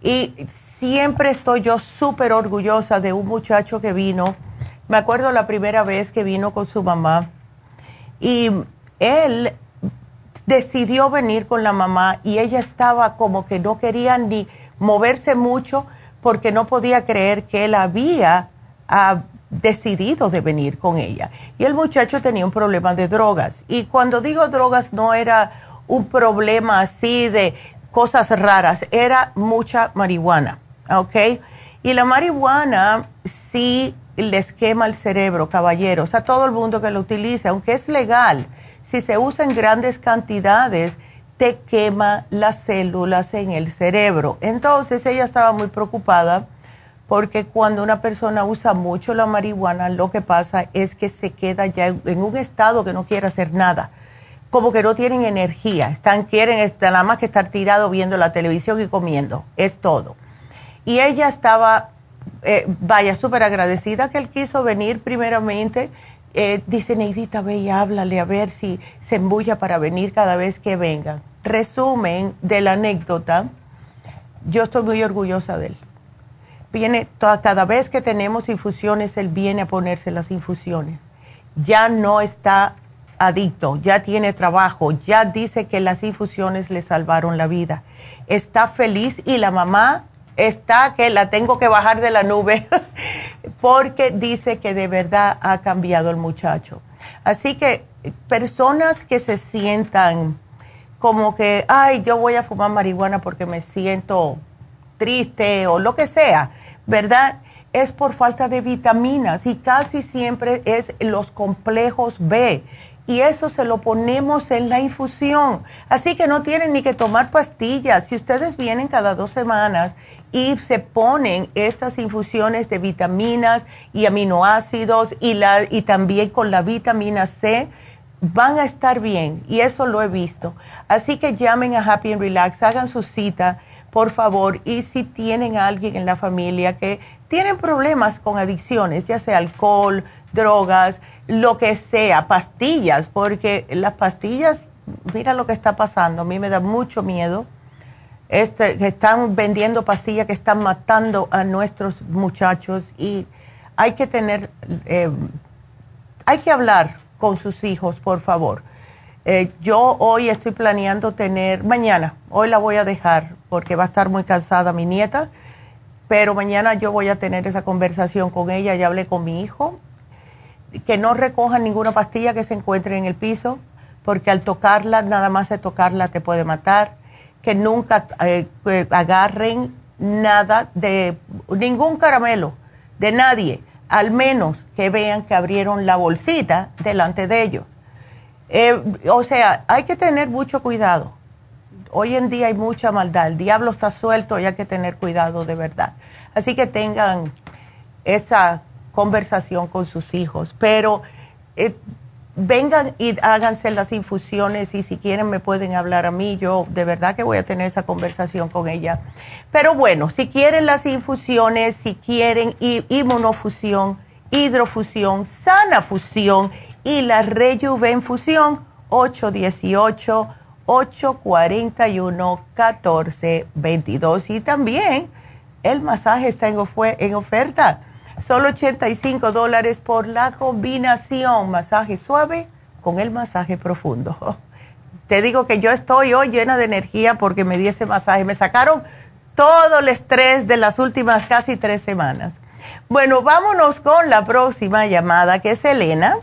Y siempre estoy yo súper orgullosa de un muchacho que vino, me acuerdo la primera vez que vino con su mamá, y él decidió venir con la mamá y ella estaba como que no quería ni moverse mucho porque no podía creer que él había ah, decidido de venir con ella. Y el muchacho tenía un problema de drogas. Y cuando digo drogas no era un problema así de cosas raras, era mucha marihuana, ¿ok? Y la marihuana sí les quema el cerebro, caballeros, a todo el mundo que lo utilice, aunque es legal, si se usa en grandes cantidades, te quema las células en el cerebro. Entonces ella estaba muy preocupada porque cuando una persona usa mucho la marihuana, lo que pasa es que se queda ya en un estado que no quiere hacer nada, como que no tienen energía, están quieren nada más que estar tirado viendo la televisión y comiendo, es todo. Y ella estaba, eh, vaya, súper agradecida que él quiso venir primeramente. Eh, dice, Neidita, ve y háblale a ver si se embulla para venir cada vez que venga. Resumen de la anécdota, yo estoy muy orgullosa de él viene, toda, cada vez que tenemos infusiones, él viene a ponerse las infusiones. Ya no está adicto, ya tiene trabajo, ya dice que las infusiones le salvaron la vida. Está feliz y la mamá está que la tengo que bajar de la nube porque dice que de verdad ha cambiado el muchacho. Así que personas que se sientan como que, ay, yo voy a fumar marihuana porque me siento triste o lo que sea, ¿verdad? Es por falta de vitaminas y casi siempre es los complejos B. Y eso se lo ponemos en la infusión. Así que no tienen ni que tomar pastillas. Si ustedes vienen cada dos semanas y se ponen estas infusiones de vitaminas y aminoácidos y, la, y también con la vitamina C, van a estar bien. Y eso lo he visto. Así que llamen a Happy and Relax, hagan su cita por favor, y si tienen a alguien en la familia que tienen problemas con adicciones, ya sea alcohol, drogas, lo que sea, pastillas, porque las pastillas, mira lo que está pasando, a mí me da mucho miedo. Este, están vendiendo pastillas que están matando a nuestros muchachos y hay que tener, eh, hay que hablar con sus hijos, por favor. Eh, yo hoy estoy planeando tener, mañana, hoy la voy a dejar porque va a estar muy cansada mi nieta, pero mañana yo voy a tener esa conversación con ella, ya hablé con mi hijo, que no recojan ninguna pastilla que se encuentre en el piso, porque al tocarla, nada más de tocarla te puede matar, que nunca eh, agarren nada de ningún caramelo, de nadie, al menos que vean que abrieron la bolsita delante de ellos. Eh, o sea, hay que tener mucho cuidado hoy en día hay mucha maldad, el diablo está suelto y hay que tener cuidado de verdad. Así que tengan esa conversación con sus hijos, pero eh, vengan y háganse las infusiones y si quieren me pueden hablar a mí, yo de verdad que voy a tener esa conversación con ella. Pero bueno, si quieren las infusiones, si quieren inmunofusión, hidrofusión, sana fusión y la rejuvenfusión, 818 841-1422. Y también el masaje está en, en oferta. Solo 85 dólares por la combinación masaje suave con el masaje profundo. Te digo que yo estoy hoy llena de energía porque me di ese masaje. Me sacaron todo el estrés de las últimas casi tres semanas. Bueno, vámonos con la próxima llamada que es Elena.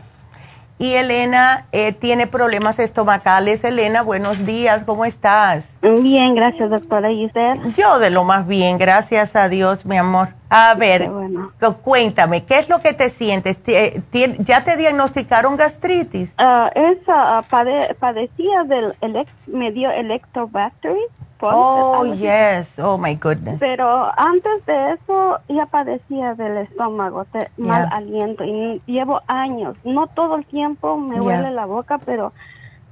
Y Elena eh, tiene problemas estomacales. Elena, buenos días, ¿cómo estás? Bien, gracias, doctora. ¿Y usted? Yo de lo más bien, gracias a Dios, mi amor. A ver, cuéntame, ¿qué es lo que te sientes? ¿Ya te diagnosticaron gastritis? Uh, esa, padecía del, me dio electrobactery Oh, yes. Oh, my goodness. Pero antes de eso ya padecía del estómago, mal aliento. Y llevo años. No todo el tiempo me huele la boca, pero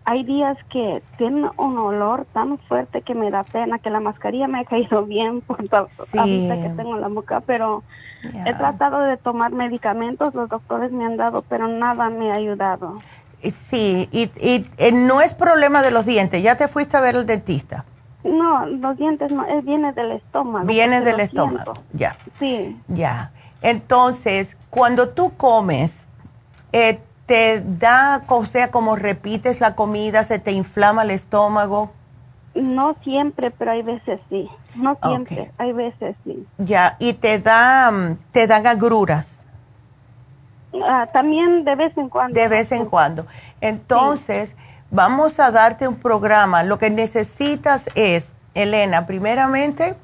hay días que tiene un olor tan fuerte que me da pena, que la mascarilla me ha caído bien por la que tengo en la boca, pero he tratado de tomar medicamentos, los doctores me han dado, pero nada me ha ayudado. Sí, y, y eh, no es problema de los dientes, ya te fuiste a ver el dentista. No, los dientes no, viene del estómago. Viene del estómago, ya. Sí. Ya. Entonces, cuando tú comes, eh, ¿te da, o sea, como repites la comida, se te inflama el estómago? No siempre, pero hay veces sí. No siempre, hay veces sí. Ya, ¿y te, da, mm, te dan agruras? Ah, también de vez en cuando. De vez en cuando. Entonces vamos a darte un programa. Lo que necesitas es, Elena, primeramente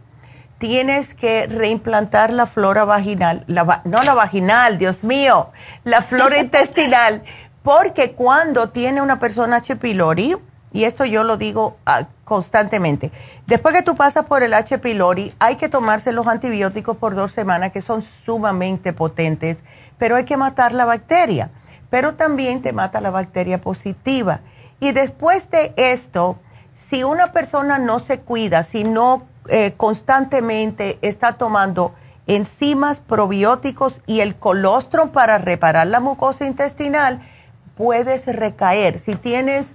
tienes que reimplantar la flora vaginal, no la vaginal, Dios mío, la flora intestinal, porque cuando tiene una persona H. pylori, y esto yo lo digo ah, constantemente, después que tú pasas por el H. pylori, hay que tomarse los antibióticos por dos semanas que son sumamente potentes, pero hay que matar la bacteria, pero también te mata la bacteria positiva. Y después de esto, si una persona no se cuida, si no eh, constantemente está tomando enzimas, probióticos y el colostrum para reparar la mucosa intestinal, puedes recaer. Si tienes,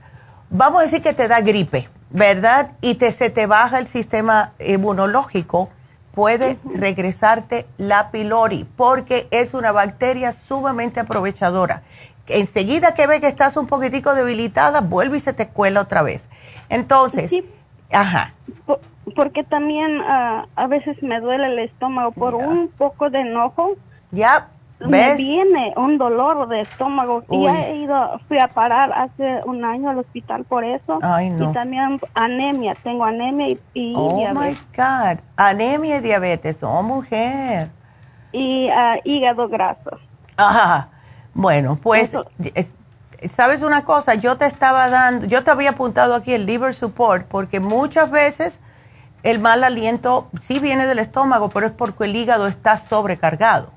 vamos a decir que te da gripe, ¿verdad? Y te, se te baja el sistema inmunológico, puede regresarte la pylori porque es una bacteria sumamente aprovechadora. Enseguida que ve que estás un poquitico debilitada, vuelve y se te cuela otra vez. Entonces, ajá. Porque también ah, a veces me duele el estómago por un poco de enojo. Ya, Me viene un dolor de estómago y he ido, fui a parar hace un año al hospital por eso. Ay, no. Y también anemia, tengo anemia y, y oh diabetes. my God, anemia y diabetes, oh mujer. Y ah, hígado graso. Ajá. Bueno, pues, ¿sabes una cosa? Yo te estaba dando, yo te había apuntado aquí el liver support porque muchas veces el mal aliento sí viene del estómago, pero es porque el hígado está sobrecargado.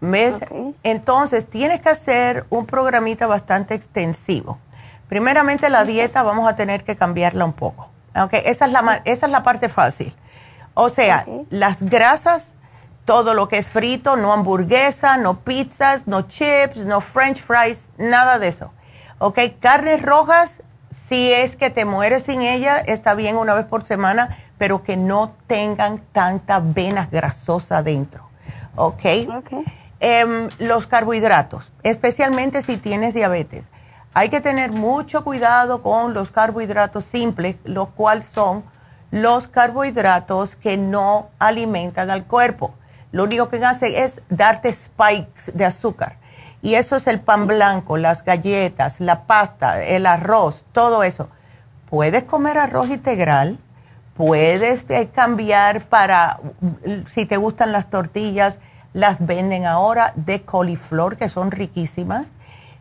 ¿Ves? Entonces, tienes que hacer un programita bastante extensivo. Primeramente, la dieta vamos a tener que cambiarla un poco. Okay, esa, es la, esa es la parte fácil. O sea, las grasas todo lo que es frito, no hamburguesa, no pizzas, no chips, no french fries, nada de eso. ¿Ok? Carnes rojas, si es que te mueres sin ella, está bien una vez por semana, pero que no tengan tanta venas grasosas dentro. ¿Ok? Em, los carbohidratos, especialmente si tienes diabetes. Hay que tener mucho cuidado con los carbohidratos simples, los cuales son los carbohidratos que no alimentan al cuerpo lo único que hace es darte spikes de azúcar. Y eso es el pan blanco, las galletas, la pasta, el arroz, todo eso. Puedes comer arroz integral, puedes eh, cambiar para, si te gustan las tortillas, las venden ahora de coliflor, que son riquísimas.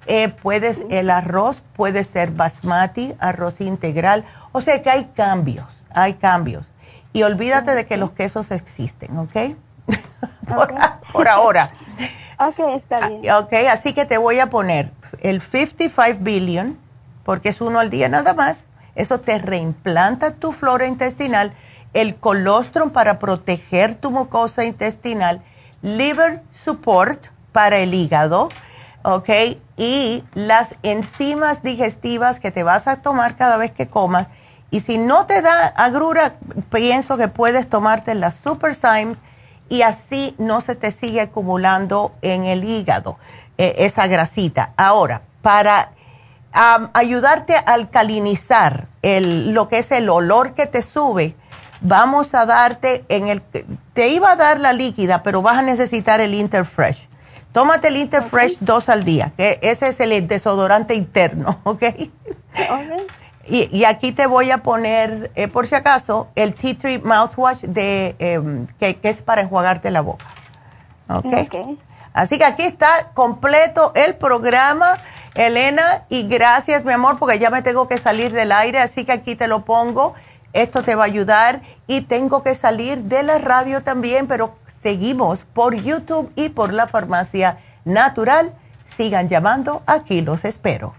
Eh, puedes, el arroz puede ser basmati, arroz integral. O sea que hay cambios, hay cambios. Y olvídate de que los quesos existen, ¿ok? por, ahora. Ok, está bien. Ah, ok, así que te voy a poner el 55 billion, porque es uno al día nada más. Eso te reimplanta tu flora intestinal, el colostrum para proteger tu mucosa intestinal, liver support para el hígado, ¿ok? Y las enzimas digestivas que te vas a tomar cada vez que comas. Y si no te da agrura, pienso que puedes tomarte las Super Symes y así no se te sigue acumulando en el hígado eh, esa grasita. Ahora, para ayudarte a alcalinizar el, lo que es el olor que te sube, vamos a darte en el, te iba a dar la líquida, pero vas a necesitar el Interfresh. Tómate el Interfresh dos al día, que ese es el desodorante interno, ¿ok? Y, aquí te voy a poner, eh, por si acaso, el Tea Tree Mouthwash de, em, que, es para enjuagarte la boca. ¿Okay? Así que aquí está completo el programa, Elena, y gracias, mi amor, porque ya me tengo que salir del aire, así que aquí te lo pongo. Esto te va a ayudar y tengo que salir de la radio también, pero seguimos por YouTube y por la farmacia natural. Sigan llamando, aquí los espero.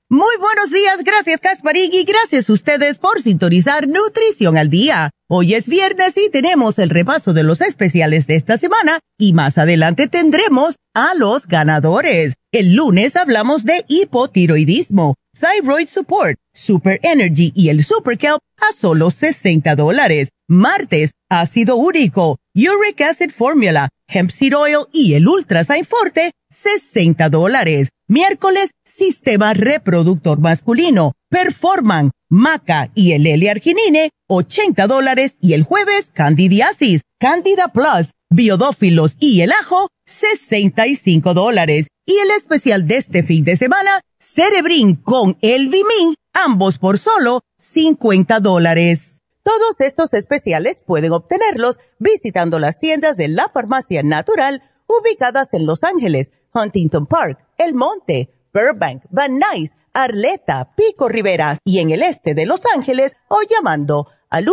Muy buenos días, gracias Casparigui, gracias a ustedes por sintonizar Nutrición al Día. Hoy es viernes y tenemos el repaso de los especiales de esta semana y más adelante tendremos a los ganadores. El lunes hablamos de hipotiroidismo Thyroid Support, Super Energy y el Super Kelp a solo 60 dólares. Martes, ácido úrico, Uric Acid Formula, Hemp Seed Oil y el Ultra Forte, 60 dólares. Miércoles, Sistema Reproductor Masculino, Performan, Maca y el L-Arginine, 80 dólares. Y el jueves, Candidiasis, Candida Plus, Biodófilos y el ajo, 65 dólares. Y el especial de este fin de semana, Cerebrin con el Vimin, ambos por solo 50 dólares. Todos estos especiales pueden obtenerlos visitando las tiendas de la farmacia natural ubicadas en Los Ángeles, Huntington Park, El Monte, Burbank, Van Nuys, Arleta, Pico Rivera y en el este de Los Ángeles o llamando al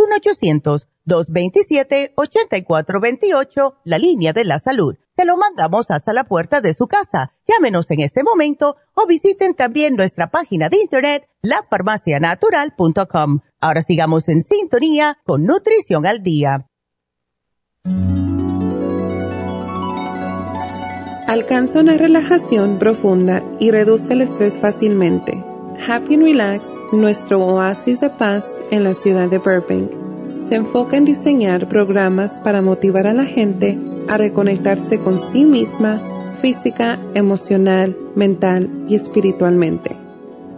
1-800-227-8428, la línea de la salud te lo mandamos hasta la puerta de su casa. Llámenos en este momento o visiten también nuestra página de internet, lafarmacianatural.com. Ahora sigamos en sintonía con Nutrición al Día. Alcanza una relajación profunda y reduzca el estrés fácilmente. Happy and Relax, nuestro oasis de paz en la ciudad de Burbank, se enfoca en diseñar programas para motivar a la gente a reconectarse con sí misma física, emocional, mental y espiritualmente.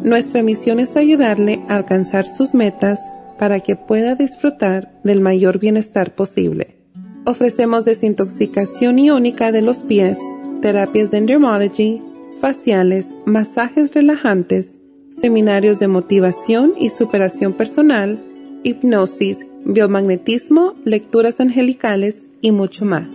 Nuestra misión es ayudarle a alcanzar sus metas para que pueda disfrutar del mayor bienestar posible. Ofrecemos desintoxicación iónica de los pies, terapias de dermology, faciales, masajes relajantes, seminarios de motivación y superación personal, hipnosis, biomagnetismo, lecturas angelicales y mucho más.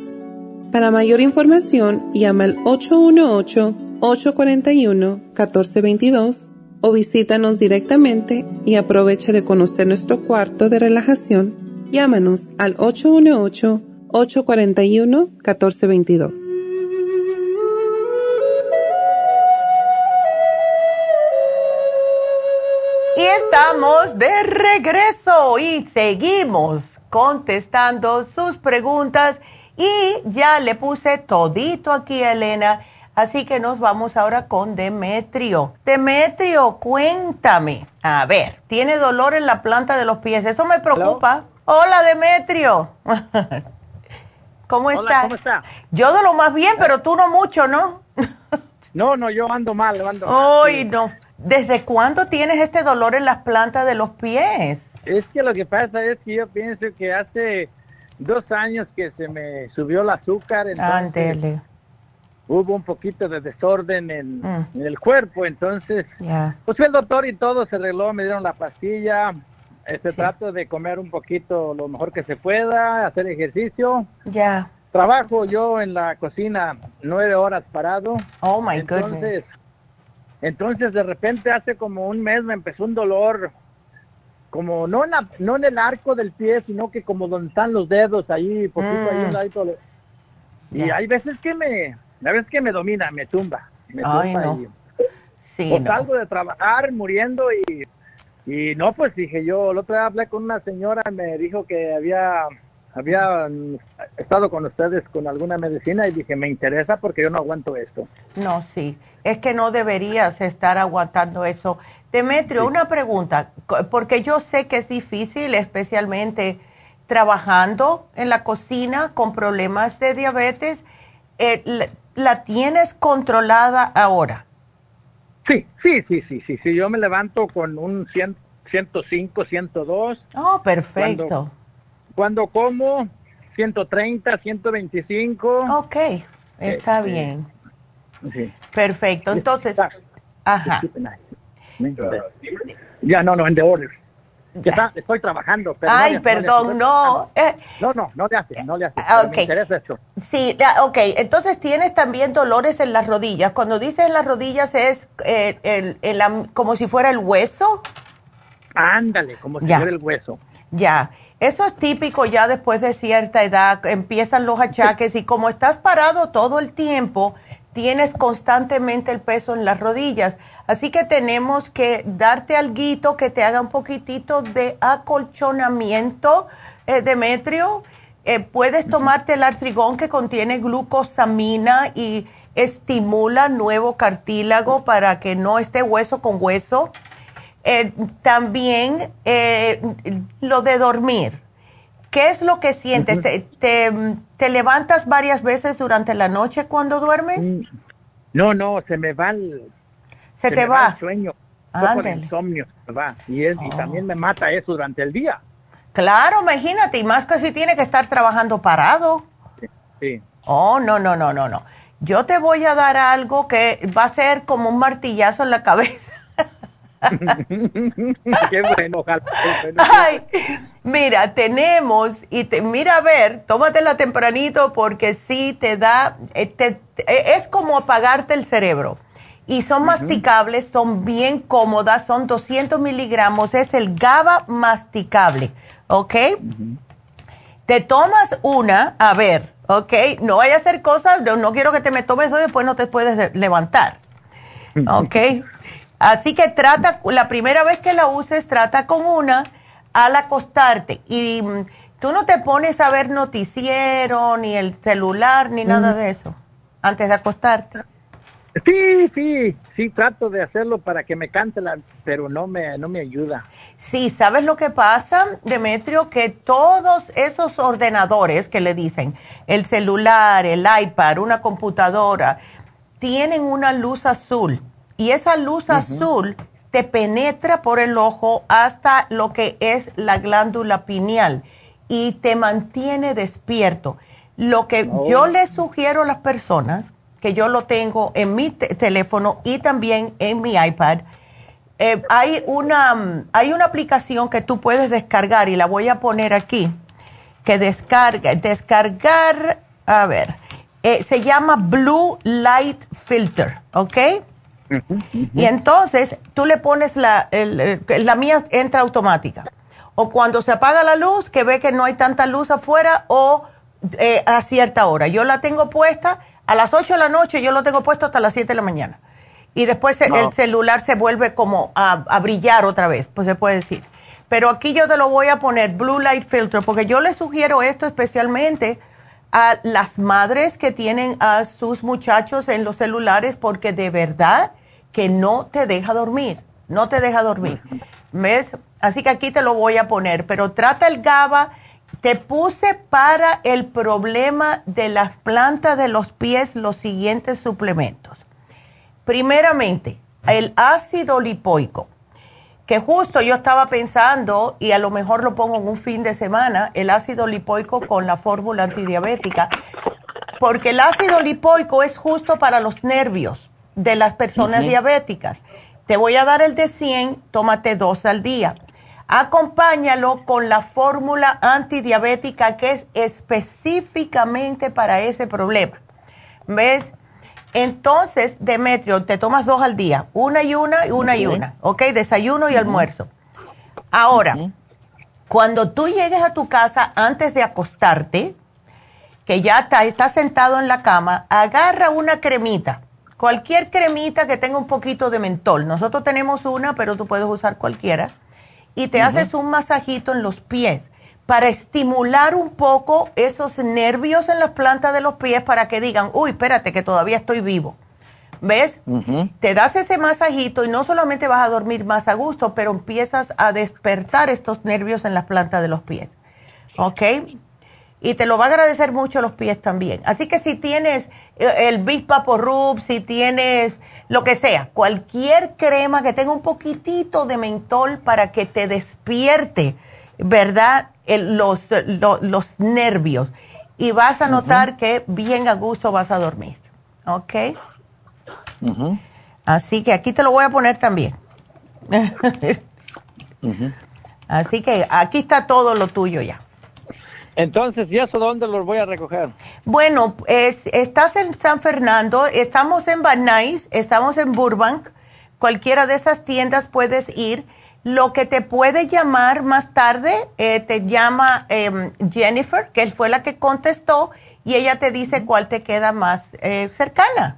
Para mayor información, llama al 818-841-1422 o visítanos directamente y aprovecha de conocer nuestro cuarto de relajación. Llámanos al 818-841-1422. Y estamos de regreso y seguimos contestando sus preguntas y ya le puse todito aquí a Elena, así que nos vamos ahora con Demetrio. Demetrio, cuéntame. A ver, tiene dolor en la planta de los pies, eso me preocupa. Hola, Demetrio. ¿Cómo estás? ¿Cómo está? Yo de lo más bien, pero tú no mucho, ¿no? no, no, yo ando mal, ando mal. Ay, no. ¿Desde cuándo tienes este dolor en las plantas de los pies? Es que lo que pasa es que yo pienso que hace dos años que se me subió el azúcar. Entonces Hubo un poquito de desorden en, mm. el cuerpo, entonces pues fui al doctor y todo se arregló, me dieron la pastilla. Este trato de comer un poquito lo mejor que se pueda, hacer ejercicio. Ya. Trabajo yo en la cocina nueve horas parado. Oh my entonces, Entonces de repente hace como un mes me empezó un dolor como no en, la, no en el arco del pie, sino que como donde están los dedos, ahí, poquito ahí, un mm. ladito. Y hay veces que me, a veces que me domina, me tumba. Me tumba y, sí, pues salgo de trabajar muriendo y, y no, pues dije yo, el otro día hablé con una señora y me dijo que había había estado con ustedes con alguna medicina y dije, me interesa porque yo no aguanto esto. No, sí, es que no deberías estar aguantando eso. Demetrio, una pregunta, porque yo sé que es difícil, especialmente trabajando en la cocina con problemas de diabetes. Eh, ¿La tienes controlada ahora? Sí, sí, sí, sí, sí, sí. Yo me levanto con un 100, 105, 102. Oh, perfecto cuando como 130, 125. Ok, está este, bien. Sí. Perfecto, entonces, ajá. Ya, no, no, en the order. Estoy trabajando. Pero Ay, perdón, no. No, no, no le hace, no le hace. Okay. Me interesa esto. Sí, ok. Entonces tienes también dolores en las rodillas. Cuando dices en las rodillas es eh, el, el, como si fuera el hueso. Ándale, como si fuera el hueso. Ya. Eso es típico ya después de cierta edad, empiezan los achaques y como estás parado todo el tiempo, tienes constantemente el peso en las rodillas. Así que tenemos que darte algo que te haga un poquitito de acolchonamiento, eh, Demetrio. Eh, puedes tomarte el artrigón que contiene glucosamina y estimula nuevo cartílago para que no esté hueso con hueso. Eh, también lo de dormir. ¿Qué es lo que sientes? ¿Te, levantas varias veces durante la noche cuando duermes? Mm, no, no, se me va el... Se, te va. el sueño. Un insomnio se va. Y, es, y también me mata eso durante el día. Claro, imagínate, y más que si tiene que estar trabajando parado. Sí. Oh, no, no, no, no, no. Yo te voy a dar algo que va a ser como un martillazo en la cabeza. Qué bueno, Ay, mira, tenemos, y te, mira a ver, tómatela tempranito porque sí te da, eh, eh, es como apagarte el cerebro. Y son masticables, son bien cómodas, son 200 miligramos, es el GABA masticable, ¿ok? Te tomas una, a ver, ¿ok? No vaya a hacer cosas, no, no quiero que te me tomes eso y después no te puedes levantar, ¿ok? Así que trata, la primera vez que la uses, trata con una al acostarte. Y mm, tú no te pones a ver noticiero, ni el celular, ni nada de eso, antes de acostarte. Sí, sí, sí, trato de hacerlo para que me cante, la, pero no me, no me ayuda. Sí, ¿sabes lo que pasa, Demetrio? Que todos esos ordenadores que le dicen, el celular, el iPad, una computadora, tienen una luz azul y esa luz azul te penetra por el ojo hasta lo que es la glándula pineal y te mantiene despierto. Lo que oh. yo les sugiero a las personas, que yo lo tengo en mi teléfono y también en mi iPad, eh, hay, una, hay una aplicación que tú puedes descargar y la voy a poner aquí, que descarga, descargar, a ver, eh, se llama Blue Light Filter, ¿ok? Y entonces tú le pones la, la mía entra automática. O cuando se apaga la luz, que ve que no hay tanta luz afuera, o eh, a cierta hora. Yo la tengo puesta a las 8 de la noche, yo lo tengo puesto hasta las 7 de la mañana. Y después el celular se vuelve como a, a, brillar otra vez, pues se puede decir. Pero aquí yo te lo voy a poner Blue Light Filter, porque yo le sugiero esto especialmente a las madres que tienen a sus muchachos en los celulares porque de verdad que no te deja dormir, no te deja dormir. ¿Ves? Así que aquí te lo voy a poner, pero trata el GABA. Te puse para el problema de las plantas de los pies los siguientes suplementos. Primeramente, el ácido lipoico que justo yo estaba pensando, y a lo mejor lo pongo en un fin de semana, el ácido lipoico con la fórmula antidiabética, porque el ácido lipoico es justo para los nervios de las personas diabéticas. Te voy a dar el de 100, tómate dos al día. Acompáñalo con la fórmula antidiabética que es específicamente para ese problema. ¿Ves? Entonces, Demetrio, te tomas dos al día, una y una y una y una, ¿ok? Desayuno y almuerzo. Ahora, cuando tú llegues a tu casa antes de acostarte, que ya está, estás sentado en la cama, agarra una cremita, cualquier cremita que tenga un poquito de mentol. Nosotros tenemos una, pero tú puedes usar cualquiera. Y te haces un masajito en los pies para estimular un poco esos nervios en las plantas de los pies para que digan, uy, espérate, que todavía estoy vivo. ¿Ves? Te das ese masajito y no solamente vas a dormir más a gusto, pero empiezas a despertar estos nervios en las plantas de los pies. ¿Ok? Y te lo va a agradecer mucho los pies también. Así que si tienes eh, el Big Papo Rub, si tienes lo que sea, cualquier crema que tenga un poquitito de mentol para que te despierte, ¿verdad? los, los nervios. Y vas a notar que bien a gusto vas a dormir. ¿Ok? Así que aquí te lo voy a poner también. Así que aquí está todo lo tuyo ya. Entonces, ¿y eso dónde los voy a recoger? Bueno, es, estás en San Fernando, estamos en Van Nuys, estamos en Burbank. Cualquiera de esas tiendas puedes ir. Lo que te puede llamar más tarde, eh, te llama em, Jennifer, que fue la que contestó, y ella te dice cuál te queda más eh, cercana.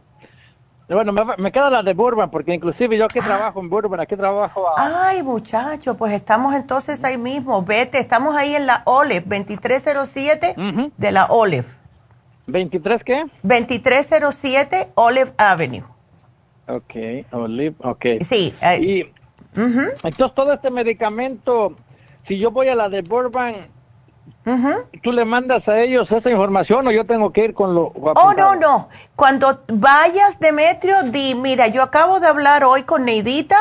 Bueno, me, queda la de Burbank, porque inclusive yo aquí trabajo en Burbank, aquí trabajo a... Ay, muchacho, pues estamos entonces ahí mismo. Vete, estamos ahí en la Olive, 2307 de la Olive. ¿23 qué? 2307 Olive Avenue. Ok, Olive, ok. Sí. y, entonces todo este medicamento, si yo voy a la de Burbank, ¿Tú le mandas a ellos esa información o yo tengo que ir con lo... Oh, no, no. Cuando vayas, Demetrio, di, mira, yo acabo de hablar hoy con Neidita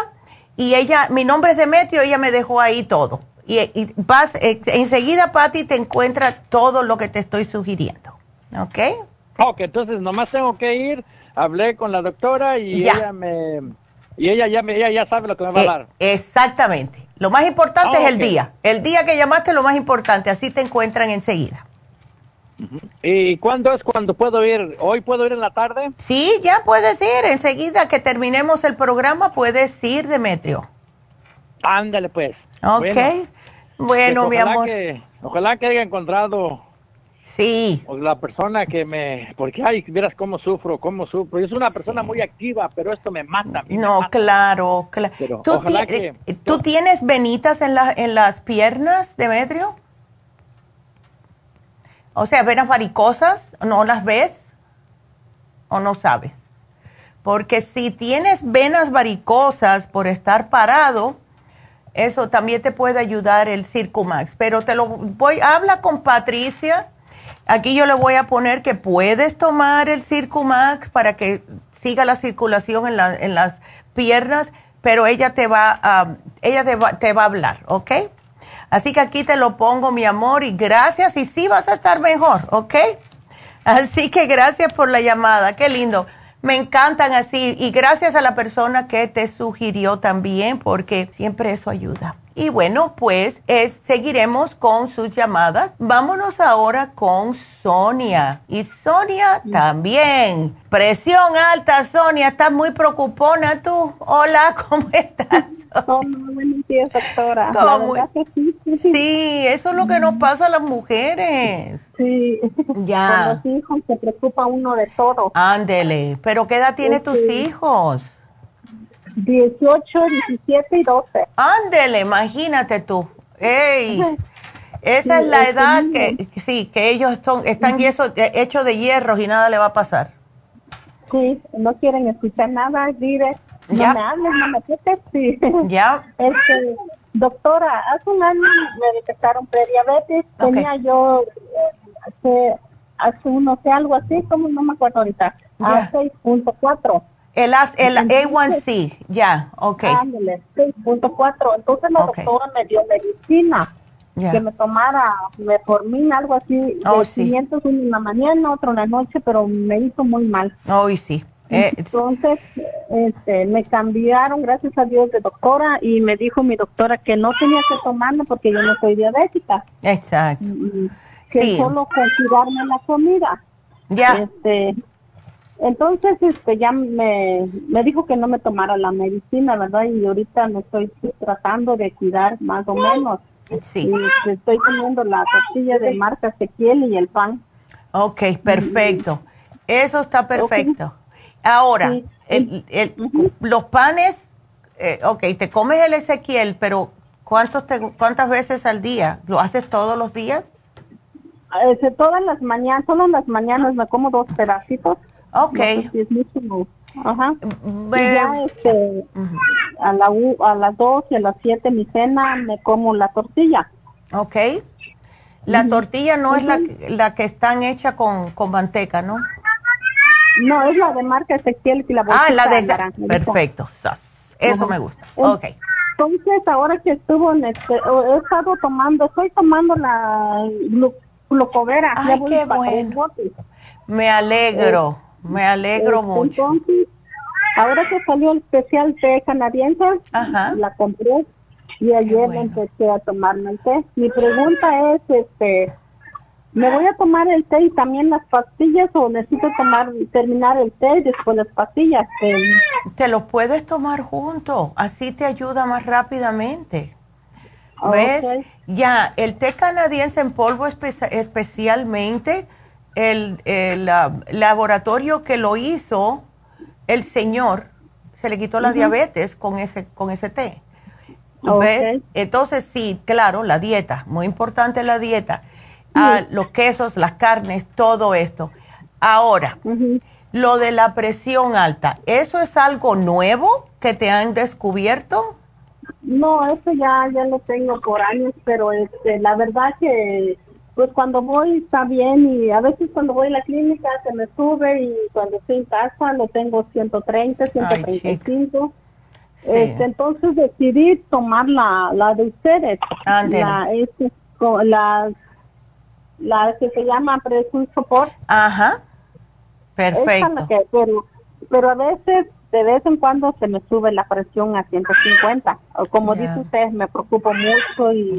y ella, mi nombre es Demetrio, ella me dejó ahí todo. Y, vas, eh, enseguida, Patti, te encuentra todo lo que te estoy sugiriendo. ¿Ok? Ok, entonces nomás tengo que ir, hablé con la doctora y ella me... Y ella ya, ella ya sabe lo que me va a eh, dar. Exactamente. Lo más importante es el día. El día que llamaste es lo más importante, así te encuentran enseguida. ¿Y cuándo es cuando puedo ir? ¿Hoy puedo ir en la tarde? Sí, ya puedes ir. Enseguida que terminemos el programa puedes ir, Demetrio. Ándale pues. Ok. Bueno, mi amor. ojalá que haya encontrado Sí. O la persona que me, porque ay, vieras cómo sufro, cómo sufro. Yo soy una persona muy activa, pero esto me mata. no, claro, claro. ¿Tú, ¿Tú tienes venitas en, la, en las piernas, Demetrio? O sea, venas varicosas, ¿no las ves? ¿O no sabes? Porque si tienes venas varicosas por estar parado, eso también te puede ayudar el Circumax. Pero te lo voy, habla con Patricia Aquí yo le voy a poner que puedes tomar el Circumax para que siga la circulación en, en las piernas, pero ella te va a, ella te va, te va a hablar, ¿ok? Así que aquí te lo pongo, mi amor, y gracias, y sí vas a estar mejor, ¿ok? Así que gracias por la llamada, qué lindo. Me encantan así, y gracias a la persona que te sugirió también, porque siempre eso ayuda. Y bueno, pues seguiremos con sus llamadas. Vámonos ahora con Sonia. Y Sonia también. Presión alta, Sonia. Estás muy preocupona tú. Hola, ¿cómo estás? Oh, buenos días, doctora. sí, eso es lo que nos pasa a las mujeres. Sí. Ya. Con los hijos se preocupa uno de todo. Ándele. ¿Pero qué edad tienen tus hijos? 18, 17 y 12. Ándele, imagínate tú. Ey, esa es la edad que, sí, que ellos son, están eh, hechos de hierro y nada le va a pasar. Sí, no quieren escuchar nada, vive, no me hables, no me quites, sí. Ya. Este, doctora, hace un año me detectaron prediabetes, tenía yo eh, hace, hace uno, sé, algo así, como no me acuerdo ahorita, a 6.4. El, el A1C, ya, ok. Ándale, 6.4. Entonces la doctora me dio medicina. Que me tomara metformina, algo así, oh, de 500 uno en la mañana, otro en la noche, pero me hizo muy mal. Hoy sí. Eh, Entonces, este, me cambiaron, gracias a Dios, de doctora y me dijo mi doctora que no tenía que tomarme porque yo no soy diabética. Exacto. que solo con cuidarme la comida. Ya. Este, Entonces, este, ya me, me dijo que no me tomara la medicina, ¿verdad? Y ahorita me estoy tratando de cuidar más o menos. Sí. Y estoy comiendo la tortilla de marca Ezequiel y el pan. Ok, perfecto. Eso está perfecto. Ahora, el, los panes, eh, ok, te comes el Ezequiel, pero ¿cuántos te, ¿cuántas veces al día? ¿Lo haces todos los días? Este, todas las mañanas, solo en las mañanas me como dos pedacitos. Ok. Ajá. Y ya este, a, la, a las dos y a las siete mi cena me como la tortilla. Ok. La tortilla no es la, la que están hecha con, con manteca, ¿no? No, es la de marca Ezequiel y la Ah, la de Perfecto. Eso me gusta. Ok. Entonces, ahora que estuvo en este, he estado tomando, estoy tomando la glucovera. Ay, qué bueno. Me alegro, eh, me alegro este, mucho. Entonces, ahora que salió el especial té canadiense, la compré y ayer empecé a tomarme el té. Mi pregunta es, este, ¿Me voy a tomar el té y también las pastillas o necesito tomar terminar el té y después las pastillas? Te lo puedes tomar junto, así te ayuda más rápidamente. ¿Ves? Ya, el té canadiense en polvo especialmente, el, laboratorio que lo hizo, el señor, se le quitó la diabetes con ese, con ese té. ¿Ves? Entonces sí, claro, la dieta, muy importante la dieta los quesos, las carnes, todo esto. Ahora, lo de la presión alta, ¿eso es algo nuevo que te han descubierto? No, eso ya, ya lo tengo por años, pero este, la verdad que pues cuando voy está bien y a veces cuando voy a la clínica se me sube y cuando estoy en casa lo tengo 130, 135. Este, entonces decidí tomar la, la de ustedes, la, este, la la que se llama Pressure Support. Ajá, perfecto. pero, pero a veces, de vez en cuando, se me sube la presión a 150. O como dice usted, me preocupo mucho y...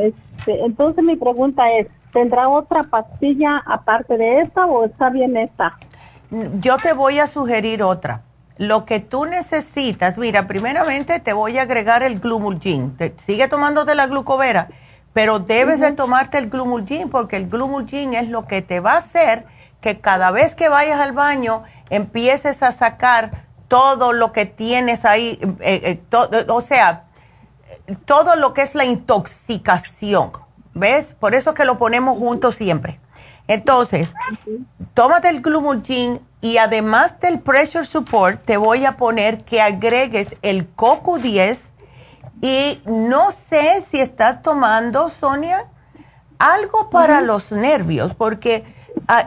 Este, entonces mi pregunta es, ¿tendrá otra pastilla aparte de esta o está bien esta? Yo te voy a sugerir otra. Lo que tú necesitas, mira, primeramente te voy a agregar el Glumulgin. sigue tomándote la glucovera pero debes de tomarte el Glumulgin porque el Glumulgin es lo que te va a hacer que cada vez que vayas al baño empieces a sacar todo lo que tienes ahí, eh, eh, o sea, todo lo que es la intoxicación. ¿Ves? Por eso que lo ponemos juntos siempre. Entonces, tómate el Glumulgin y además del Pressure Support, te voy a poner que agregues el CoQ10 y no sé si estás tomando, Sonia, algo para los nervios, porque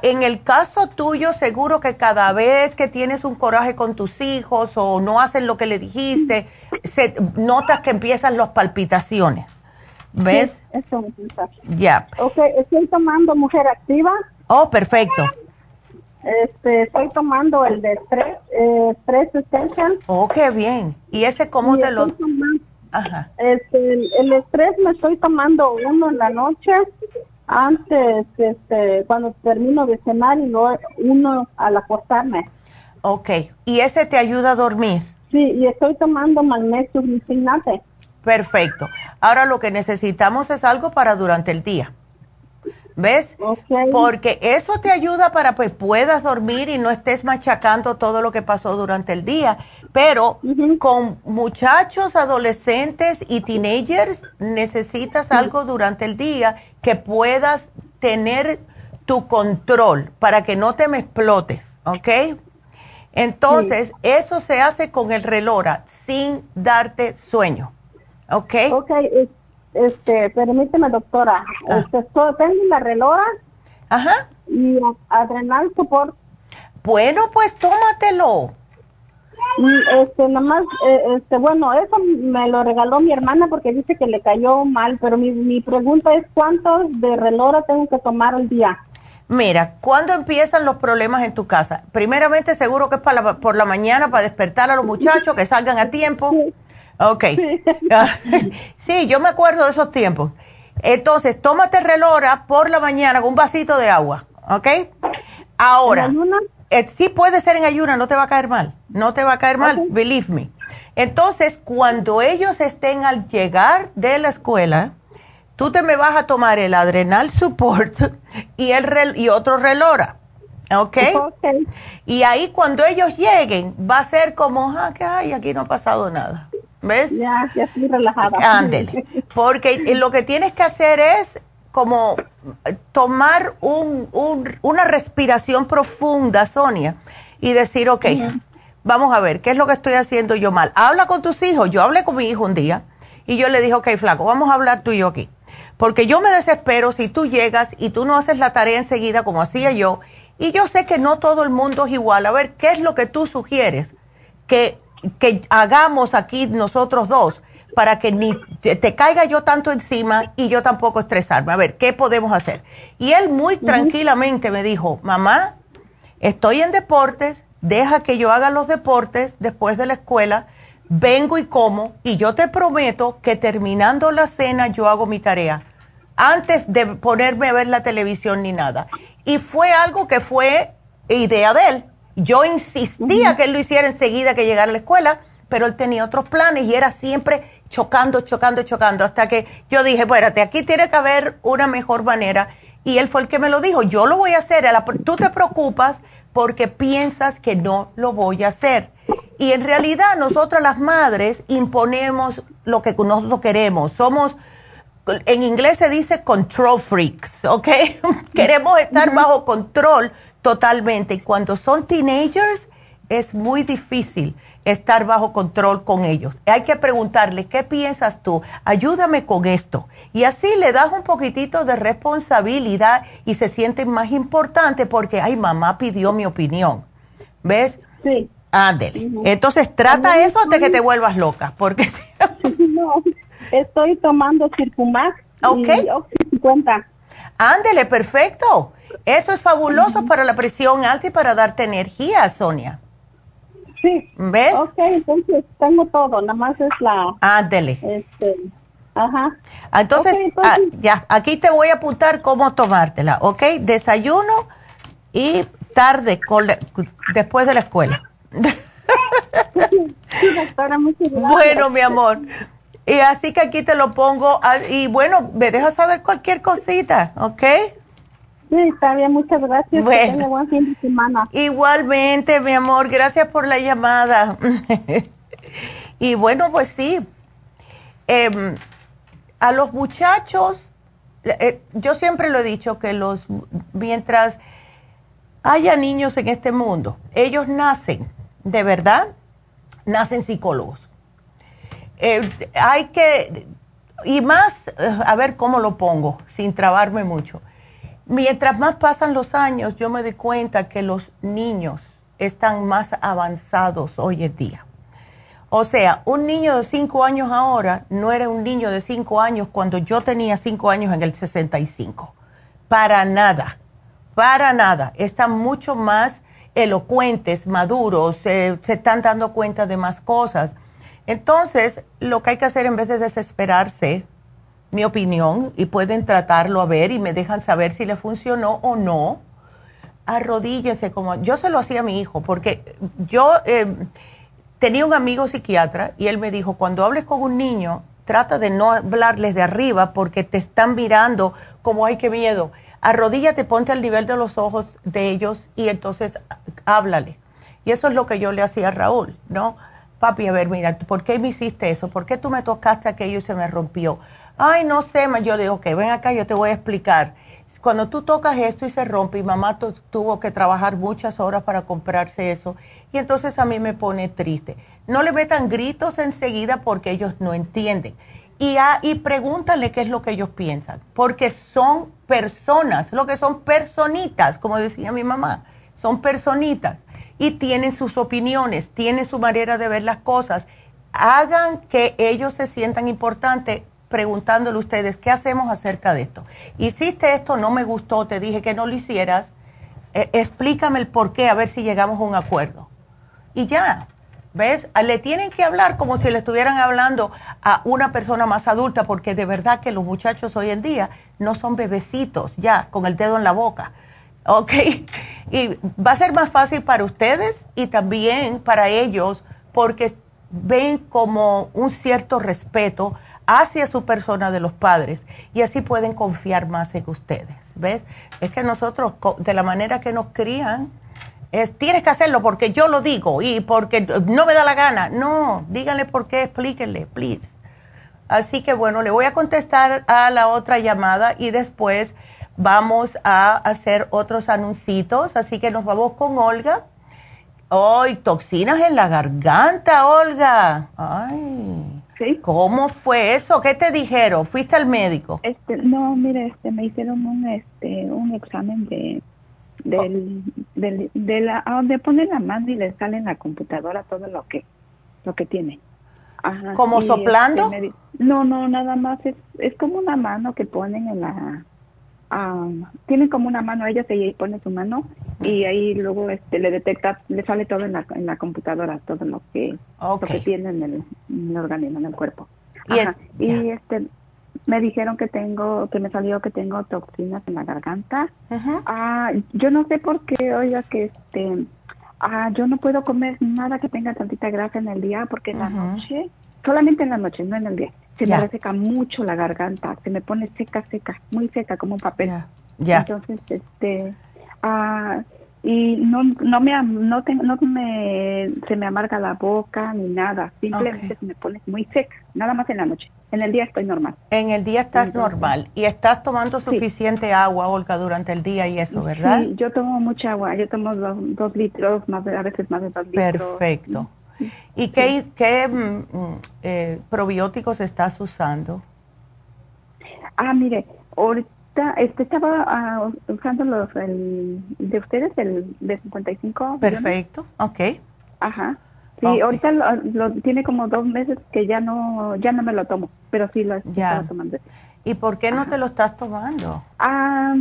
en el caso tuyo seguro que cada vez que tienes un coraje con tus hijos o no hacen lo que le dijiste, se, notas que empiezan las palpitaciones. ¿Ves? eso Ya. Ok, estoy tomando mujer activa. Oh, perfecto. Este, estoy tomando el de estrés, eh, Essential. Oh, qué bien. ¿Y ese cómo te lo...? Ajá. Este, el, estrés me estoy tomando uno en la noche, antes, este, cuando termino de cenar y luego uno al acostarme. Ok, ¿y ese te ayuda a dormir? Sí, y estoy tomando magnesio glucinate. Perfecto. Ahora lo que necesitamos es algo para durante el día. ¿Ves? Porque eso te ayuda para que puedas dormir y no estés machacando todo lo que pasó durante el día. Pero con muchachos, adolescentes y teenagers necesitas algo durante el día que puedas tener tu control para que no te me explotes, ¿ok? Entonces, eso se hace con el relora sin darte sueño, ¿ok? Ok, este, permíteme, doctora. Ah. Este, tengo la relora. Ajá. Y adrenal support. Bueno, pues tómatelo. Este, nada más, eh, este, bueno, eso me lo regaló mi hermana porque dice que le cayó mal, pero mi, mi pregunta es cuántos de relora tengo que tomar al día. Mira, ¿cuándo empiezan los problemas en tu casa? Primeramente, seguro que es para por la mañana para despertar a los muchachos que salgan a tiempo. Ok. Sí. yo me acuerdo de esos tiempos. Entonces, tómate relora por la mañana con un vasito de agua, ¿ok? Ahora, eh, sí puede ser en ayuna, no te va a caer mal, no te va a caer mal, believe me. Entonces, cuando ellos estén al llegar de la escuela, tú te me vas a tomar el adrenal support y, el y otro relora. ¿ok? Y ahí cuando ellos lleguen, va a ser como, ah, que ay, aquí no ha pasado nada. ¿Ves? Ya, ya estoy relajada. Ándele. Porque lo que tienes que hacer es como tomar un, una respiración profunda, Sonia, y decir, ok, vamos a ver, ¿qué es lo que estoy haciendo yo mal? Habla con tus hijos. Yo hablé con mi hijo un día y yo le dije, ok, flaco, vamos a hablar tú y yo aquí. Porque yo me desespero si tú llegas y tú no haces la tarea enseguida como hacía yo. Y yo sé que no todo el mundo es igual. A ver, ¿qué es lo que tú sugieres que, que hagamos aquí nosotros dos para que ni te caiga yo tanto encima y yo tampoco estresarme? A ver, ¿qué podemos hacer? Y él muy tranquilamente me dijo, mamá, estoy en deportes, deja que yo haga los deportes después de la escuela vengo y como y yo te prometo que terminando la cena yo hago mi tarea antes de ponerme a ver la televisión ni nada. Y fue algo que fue idea de él. Yo insistía que él lo hiciera enseguida que llegara a la escuela, pero él tenía otros planes y era siempre chocando, chocando, chocando, hasta que yo dije, espérate, aquí tiene que haber una mejor manera. Y él fue el que me lo dijo, yo lo voy a hacer, tú te preocupas porque piensas que no lo voy a hacer. Y en realidad nosotras las madres imponemos lo que nosotros queremos. Somos, en inglés se dice control freaks, ¿ok? Queremos estar bajo control totalmente. Cuando son teenagers es muy difícil estar bajo control con ellos. Hay que preguntarle, ¿qué piensas tú? Ayúdame con esto. Y así le das un poquitito de responsabilidad y se sienten más importante porque, ay, mamá pidió mi opinión. ¿Ves? Sí. Ándele. Entonces trata eso hasta que te vuelvas loca, porque si no... estoy tomando Circumax Ok. y 50. Ándele, perfecto. Eso es fabuloso para la presión alta y para darte energía, Sonia. Sí. ¿Ves? Ok, entonces tengo todo, nada más es la... Ándele. Este, ajá. Entonces, ah, ya, aquí te voy a apuntar cómo tomártela, ¿ok? Desayuno y tarde, después de la escuela. bueno, mi amor. Y así que aquí te lo pongo. Y bueno, me dejas saber cualquier cosita, ¿ok? Sí, está bien, muchas gracias. Bueno, buen fin de semana. Igualmente, mi amor, gracias por la llamada. y bueno, pues sí, em, a los muchachos, eh, yo siempre lo he dicho que los, mientras haya niños en este mundo, ellos nacen de verdad, nacen psicólogos. Eh, hay que, y más, eh, a ver cómo lo pongo, sin trabarme mucho. Mientras más pasan los años, yo me doy cuenta que los niños están más avanzados hoy en día. O sea, un niño de 5 años ahora no era un niño de 5 años cuando yo tenía 5 años en el 65. Para nada, para nada. Están mucho más elocuentes, maduros, se están dando cuenta de más cosas. Entonces, lo que hay que hacer en vez de desesperarse, mi opinión, y pueden tratarlo a ver y me dejan saber si le funcionó o no, arrodíllense como yo se lo hacía a mi hijo, porque yo eh, tenía un amigo psiquiatra y él me dijo, cuando hables con un niño, trata de no hablarles de arriba porque te están mirando como, ay, qué miedo arrodíllate, ponte al nivel de los ojos de ellos y entonces háblale. Y eso es lo que yo le hacía a Raúl, ¿no? Papi, a ver, mira, ¿por qué me hiciste eso? ¿Por qué tú me tocaste aquello y se me rompió? Ay, no sé, yo digo, ok, ven acá, yo te voy a explicar. Cuando tú tocas esto y se rompe, y mamá tuvo que trabajar muchas horas para comprarse eso, y entonces a mí me pone triste. No le metan gritos enseguida porque ellos no entienden y, y pregúntale qué es lo que ellos piensan, porque son personas, lo que son personitas, como decía mi mamá, son personitas y tienen sus opiniones, tienen su manera de ver las cosas. Hagan que ellos se sientan importantes preguntándole a ustedes, ¿qué hacemos acerca de esto? Hiciste esto, no me gustó, te dije que no lo hicieras, eh, explícame el por qué, a ver si llegamos a un acuerdo. Y ya, ¿Ves? Le tienen que hablar como si le estuvieran hablando a una persona más adulta, porque de verdad que los muchachos hoy en día no son bebecitos ya con el dedo en la boca. ¿ok? Y va a ser más fácil para ustedes y también para ellos porque ven como un cierto respeto hacia su persona de los padres y así pueden confiar más en ustedes, ¿ves? Es que nosotros, de la manera que nos crían, es, tienes que hacerlo porque yo lo digo y porque no me da la gana. No, díganle por qué, explíquenle, please. Así que bueno, le voy a contestar a la otra llamada y después vamos a hacer otros anuncios. Así que nos vamos con Olga. ¡Ay, toxinas en la garganta, Olga! ¡Ay! ¿Sí? ¿Cómo fue eso? ¿Qué te dijeron? ¿Fuiste al médico? Este, no, mire, este, me hicieron un, este, un examen de, del, del, de la, donde pone la mano y le sale en la computadora todo lo que, lo que tiene. Ajá, ¿Como soplando? Este, no, no, nada más es, es como una mano que ponen en la, um, tienen como una mano, ella se y pone su mano y ahí luego este le detecta, le sale todo en la, en la computadora, todo lo que, lo que tiene en el, en el, organismo, en el cuerpo. Y, y este me dijeron que tengo, que me salió que tengo toxinas en la garganta. Ah, yo no sé por qué, oiga, que este, ah, yo no puedo comer nada que tenga tantita grasa en el día porque en la noche, solamente en la noche, no en el día, se me reseca mucho la garganta, se me pone seca, seca, muy seca como un papel. Ya. Entonces, este, ah, y no no me no, no me se me amarga la boca ni nada simplemente se me pone muy seca nada más en la noche. En el día estoy normal. En el día estás normal y estás tomando suficiente agua Olga durante el día y eso verdad sí yo tomo mucha agua yo tomo dos, litros más a veces más de dos litros. Perfecto y qué qué mm, mm, eh, probióticos estás usando ah mire ahorita este estaba ah, usando los de ustedes, el de 55. Perfecto, ok. Ajá. Sí, ahorita lo, tiene como dos meses que ya no ya no me lo tomo, pero sí lo estaba tomando. ¿Y por qué no te lo estás tomando? Ah,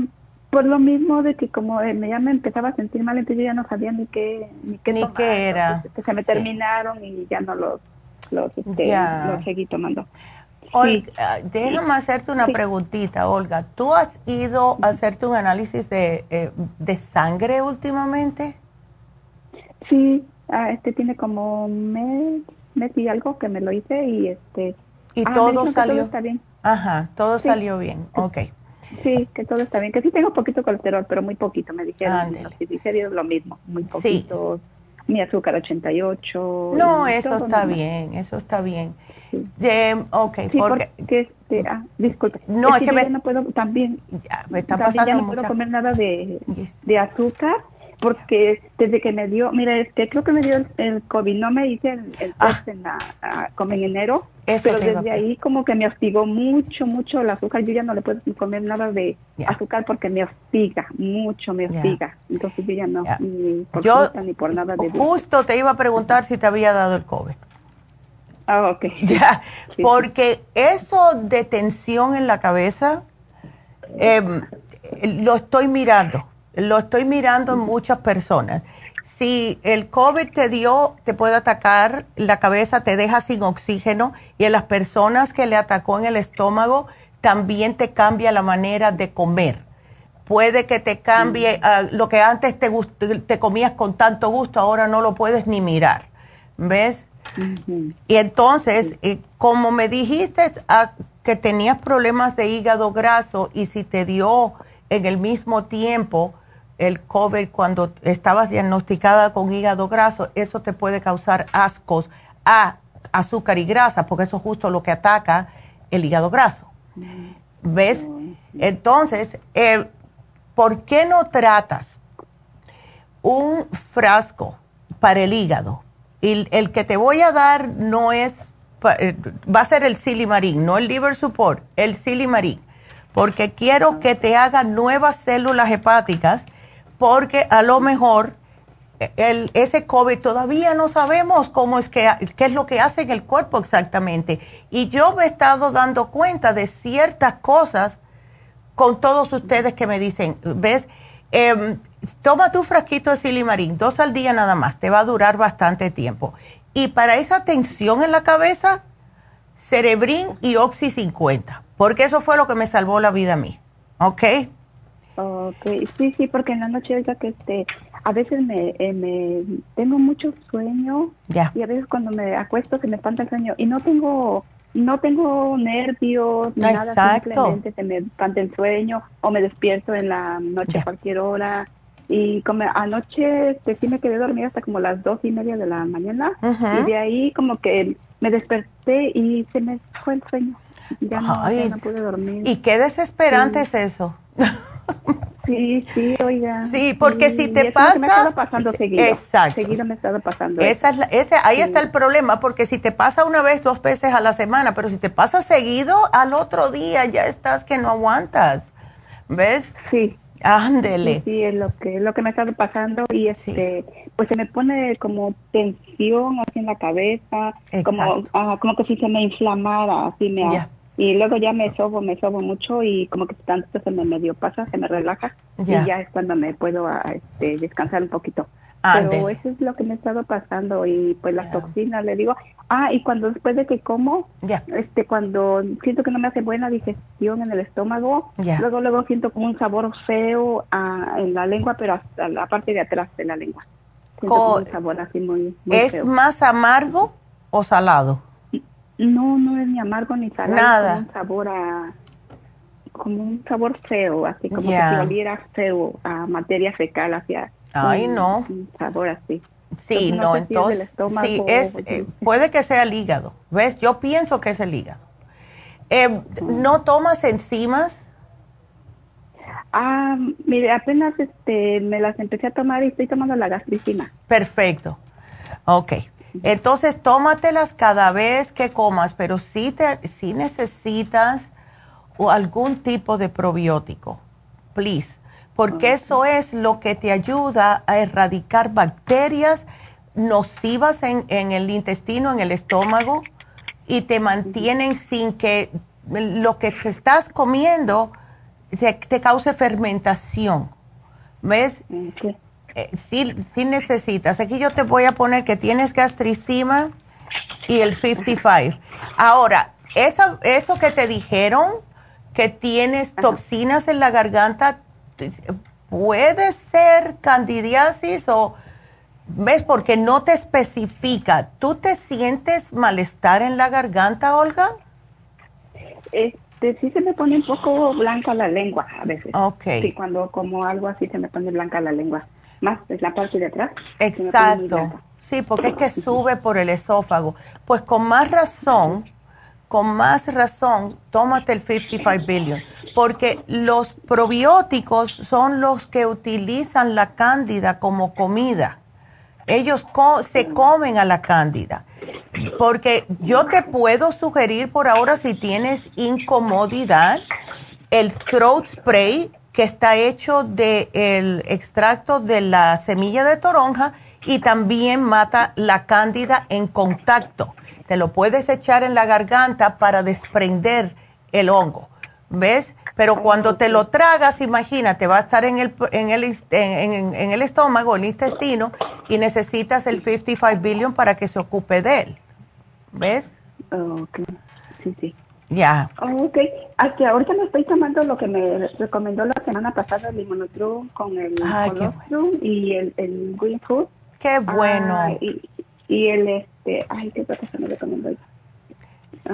por lo mismo de que como eh, me, ya me empezaba a sentir mal, entonces yo ya no sabía ni qué ni qué, ni qué era. Se me terminaron y ya no los los, este, los seguí tomando. Olga, déjame hacerte una preguntita, Olga. ¿Tú has ido a hacerte un análisis de, eh, de sangre últimamente? Sí, ah, este tiene como un mes, mes y algo que me lo hice y este... Y ah, todo salió... está bien. Ajá, todo salió bien, ok. Sí, que todo está bien, que sí tengo poquito colesterol, pero muy poquito, me dijeron. Sí, dice lo mismo, muy poquito. Mi azúcar 88. No, eso está bien, eso está bien. Ok, porque, este, ah, disculpe. No, es, que, me, no puedo también, ya, me está pasando ya no puedo comer nada de, de azúcar porque desde que me dio, mira, este, creo que me dio el, COVID, no me hice el, test ah. en la, como en enero, pero desde ahí como que me hostigó mucho, mucho el azúcar, yo ya no le puedo comer nada de azúcar porque me hostiga, mucho me hostiga, entonces yo ya no, ni por yo, ni por nada de Justo te iba a preguntar si te había dado el COVID. Ah, ok. Ya, porque eso de tensión en la cabeza, em, lo estoy mirando, lo estoy mirando en muchas personas. Si el COVID te dio, te puede atacar la cabeza, te deja sin oxígeno y en las personas que le atacó en el estómago, también te cambia la manera de comer. Puede que te cambie mm. lo que antes te, te comías con tanto gusto, ahora no lo puedes ni mirar. ¿Ves? Y entonces, eh, como me dijiste ah, que tenías problemas de hígado graso y si te dio en el mismo tiempo el COVID cuando estabas diagnosticada con hígado graso, eso te puede causar ascos a azúcar y grasa, porque eso es justo lo que ataca el hígado graso. ¿Ves? Entonces, eh, ¿por qué no tratas un frasco para el hígado? Y el que te voy a dar no es, eh, va a ser el silimarín, no el liver support, el silimarín, porque quiero que te haga nuevas células hepáticas, porque a lo mejor eh, ese COVID todavía no sabemos cómo es que, qué es lo que hace en el cuerpo exactamente. Y yo me he estado dando cuenta de ciertas cosas con todos ustedes que me dicen, ¿ves? Eh, toma tu frasquito de silimarín, dos al día nada más, te va a durar bastante tiempo. Y para esa tensión en la cabeza, Cerebrin y Oxy 50, porque eso fue lo que me salvó la vida a mí, ¿ok? Okay, sí, sí, porque en la noche, oiga, que este, a veces me, eh, me tengo mucho sueño y a veces cuando me acuesto se me espanta el sueño y no tengo no tengo nervios ni nada, simplemente se me espanta el sueño o me despierto en la noche a cualquier hora y como anoche este, sí me quedé dormida hasta como las dos y media de la mañana y de ahí como que me desperté y se me fue el sueño. Ya no, ya no pude dormir. ¿Y qué desesperante es eso? Sí, sí, oiga. Sí, porque si te pasa... me pasando seguido. Exacto. Seguido me ha pasando. Esa es ese, ahí está el problema, porque si te pasa una vez, dos veces a la semana, pero si te pasa seguido, al otro día ya estás que no aguantas. ¿Ves? Sí. Ándele. Sí, es lo que es lo que me estado pasando y este pues se me pone como tensión así en la cabeza, como ah, como que si se me inflamara, así me y luego ya me sobo, me sobo mucho y como que tanto se me medio pasa, se me relaja y ya es cuando me puedo este, descansar un poquito. Pero eso es lo que me ha estado pasando y pues las toxinas, le digo, ah, y cuando después de que como, este cuando siento que no me hace buena digestión en el estómago, luego luego siento como un sabor feo ah, en la lengua, pero hasta la parte de atrás de la lengua. Siento un sabor así muy, ¿Es más amargo o salado? No, no es ni amargo ni salado. Nada. Como un sabor a, como un sabor feo, así como que si oliera feo a materia fecal hacia. Ay, no. Un sabor así. Sí, no, entonces, sí, es, eh, puede que sea el hígado, ¿ves? Yo pienso que es el hígado. Eh, ¿No tomas enzimas? Ah, mire, apenas este, me las empecé a tomar y estoy tomando la gastricina. Perfecto. Ok. Entonces, tómatelas cada vez que comas, pero sí, te, necesitas algún tipo de probiótico, please, porque eso es lo que te ayuda a erradicar bacterias nocivas en, el intestino, en el estómago, y te mantienen sin que lo que te estás comiendo te, cause fermentación. ¿Ves? Eh, sí, necesitas. Aquí yo te voy a poner que tienes gastricima y el 55. Ahora, eso, eso que te dijeron, que tienes toxinas en la garganta, puede ser candidiasis o, ¿ves? Porque no te especifica. ¿Tú te sientes malestar en la garganta, Olga? Este, sí se me pone un poco blanca la lengua a veces. Ok. Sí, cuando como algo así se me pone blanca la lengua más es la parte de atrás. Exacto. Sí, porque es que sube por el esófago. Pues con más razón, con más razón, tómate el 55 billion, porque los probióticos son los que utilizan la cándida como comida. Ellos se comen a la cándida. Porque yo te puedo sugerir por ahora, si tienes incomodidad, el throat spray que está hecho del extracto de la semilla de toronja y también mata la cándida en contacto. Te lo puedes echar en la garganta para desprender el hongo, ¿ves? Pero cuando te lo tragas, imagínate, va a estar en el, en el, en, el estómago, el intestino, y necesitas el 55 billion para que se ocupe de él. ¿Ves? Ok, sí, sí. Ya. Oh, ok. Hasta ahorita me estoy tomando lo que me recomendó la semana pasada, el limonotrum con el y el, el green food. Qué bueno. Ah, y, y, el, este, ay, qué cosa me recomendó.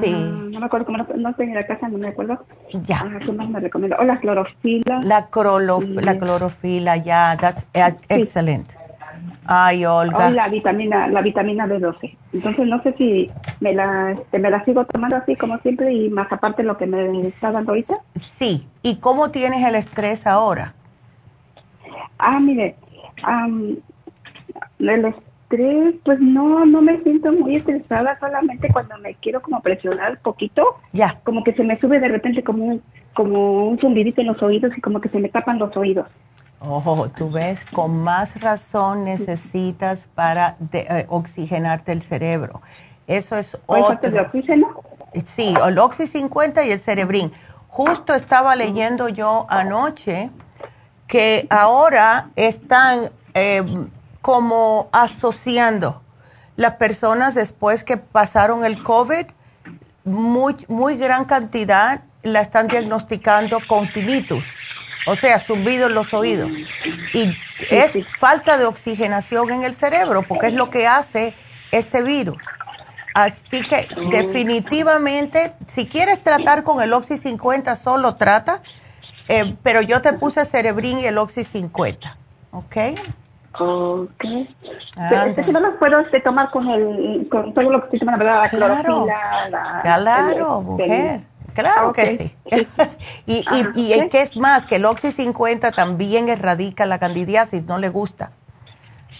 Sí. Ah, no me acuerdo cómo, no, estoy en la casa, no me acuerdo. Ya. Ah, ¿Qué más me recomendó? O la clorofila. La, la clorofila, ya, that's excellent. Ay, Olga. la vitamina, la vitamina B12. Entonces no sé si me la, este, me la sigo tomando así como siempre y más aparte lo que me está dando ahorita. Sí. ¿Y cómo tienes el estrés ahora? Ah, mire, el estrés, pues no, no me siento muy estresada, solamente cuando me quiero como presionar un poquito, ya. como que se me sube de repente como un, como un zumbidito en los oídos y como que se me tapan los oídos. Ojo, tú ves, con más razón necesitas para eh, oxigenarte el cerebro. Eso es otro. de oxígeno? Sí, el Oxy 50 y el Cerebrin. Justo estaba leyendo yo anoche que ahora están eh, como asociando las personas después que pasaron el COVID, muy, muy gran cantidad la están diagnosticando con tinnitus o sea, zumbido en los oídos. Y es falta de oxigenación en el cerebro, porque es lo que hace este virus. Así que definitivamente, si quieres tratar con el Oxy 50, solo trata, eh, pero yo te puse Cerebrin y el Oxy 50, ¿ok? Ok. Pero no los puedo este, tomar con, el, con todo lo que estoy tomando, ¿verdad? La claro. la, claro, mujer. Claro que sí. y, y, y ¿qué es más? Que el Oxy 50 también erradica la candidiasis, no le gusta.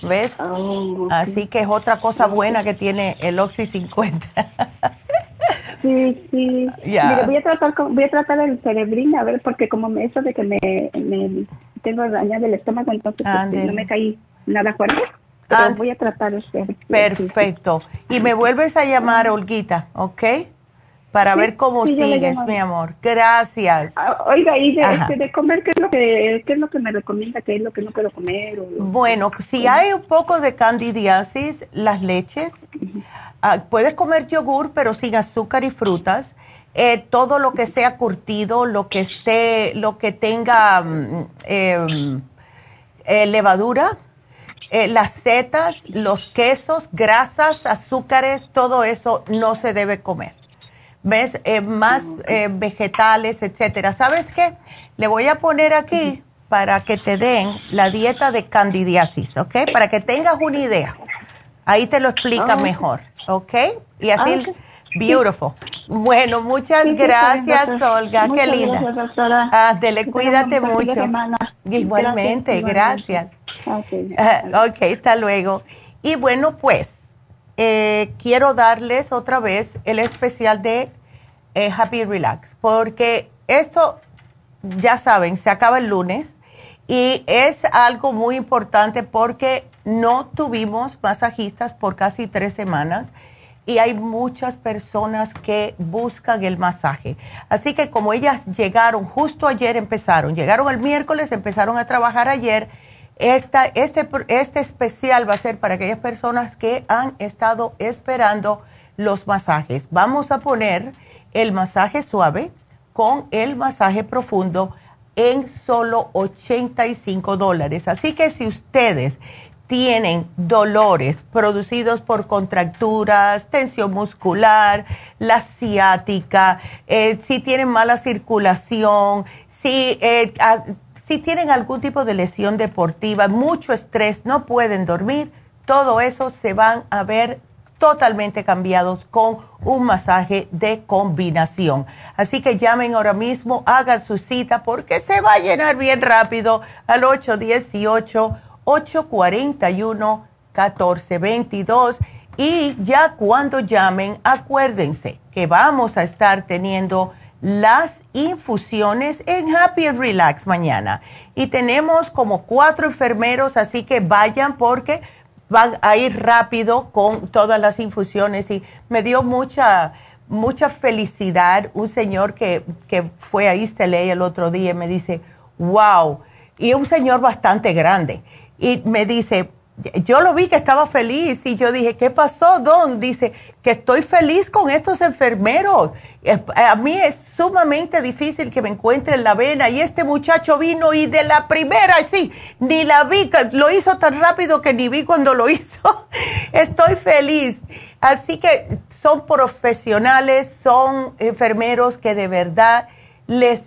¿Ves? Ah, Así que es otra cosa buena que tiene el Oxy 50. sí, sí. Mira, voy a tratar voy a tratar el cerebrín a ver porque como me, eso de que me, me tengo dañado el estómago entonces pues, no me caí nada fuerte. Pero voy a tratar este. Perfecto. Y me vuelves a llamar, Olguita, ¿ok? Para ver cómo sigues, mi amor. Gracias. Ah, oiga, y de, este, de, comer, ¿qué es, lo que, ¿qué es lo que me recomienda? ¿Qué es lo que no puedo comer? bueno, si hay un poco de candidiasis, las leches, ah, puedes comer yogur, pero sin azúcar y frutas. Eh, todo lo que sea curtido, lo que esté, lo que tenga mm, em, eh, levadura, eh, las setas, los quesos, grasas, azúcares, todo eso no se debe comer ves eh, más eh, vegetales, etcétera. ¿Sabes qué? Le voy a poner aquí para que te den la dieta de candidiasis, ¿ok? Para que tengas una idea. Ahí te lo explica ah, mejor, ¿ok? Y así, ah, beautiful. Bueno, muchas gracias, Olga. Qué linda. Gracias, ah, cuídate mucho. Igualmente, gracias. ok, hasta luego. Y bueno, pues eh, quiero darles otra vez el especial de eh, Happy Relax, porque esto, ya saben, se acaba el lunes y es algo muy importante porque no tuvimos masajistas por casi tres semanas y hay muchas personas que buscan el masaje. Así que como ellas llegaron, justo ayer empezaron, llegaron el miércoles, empezaron a trabajar ayer esta, este, este especial va a ser para aquellas personas que han estado esperando los masajes. Vamos a poner el masaje suave con el masaje profundo en solo 85 dólares. Así que si ustedes tienen dolores producidos por contracturas, tensión muscular, la ciática, eh, si tienen mala circulación, si eh, si tienen algún tipo de lesión deportiva, mucho estrés, no pueden dormir, todo eso se van a ver totalmente cambiados con un masaje de combinación. Así que llamen ahora mismo, hagan su cita porque se va a llenar bien rápido al 818-841-1422. Y ya cuando llamen, acuérdense que vamos a estar teniendo las infusiones en Happy and Relax mañana. Y tenemos como cuatro enfermeros, así que vayan porque van a ir rápido con todas las infusiones. Y me dio mucha, mucha felicidad un señor que, que fue a East el otro día y me dice, wow, y un señor bastante grande. Y me dice, yo lo vi que estaba feliz y yo dije, ¿qué pasó, Don? Dice, que estoy feliz con estos enfermeros. A mí es sumamente difícil que me encuentren la vena y este muchacho vino y de la primera, sí, ni la vi, lo hizo tan rápido que ni vi cuando lo hizo. Estoy feliz. Así que son profesionales, son enfermeros que de verdad les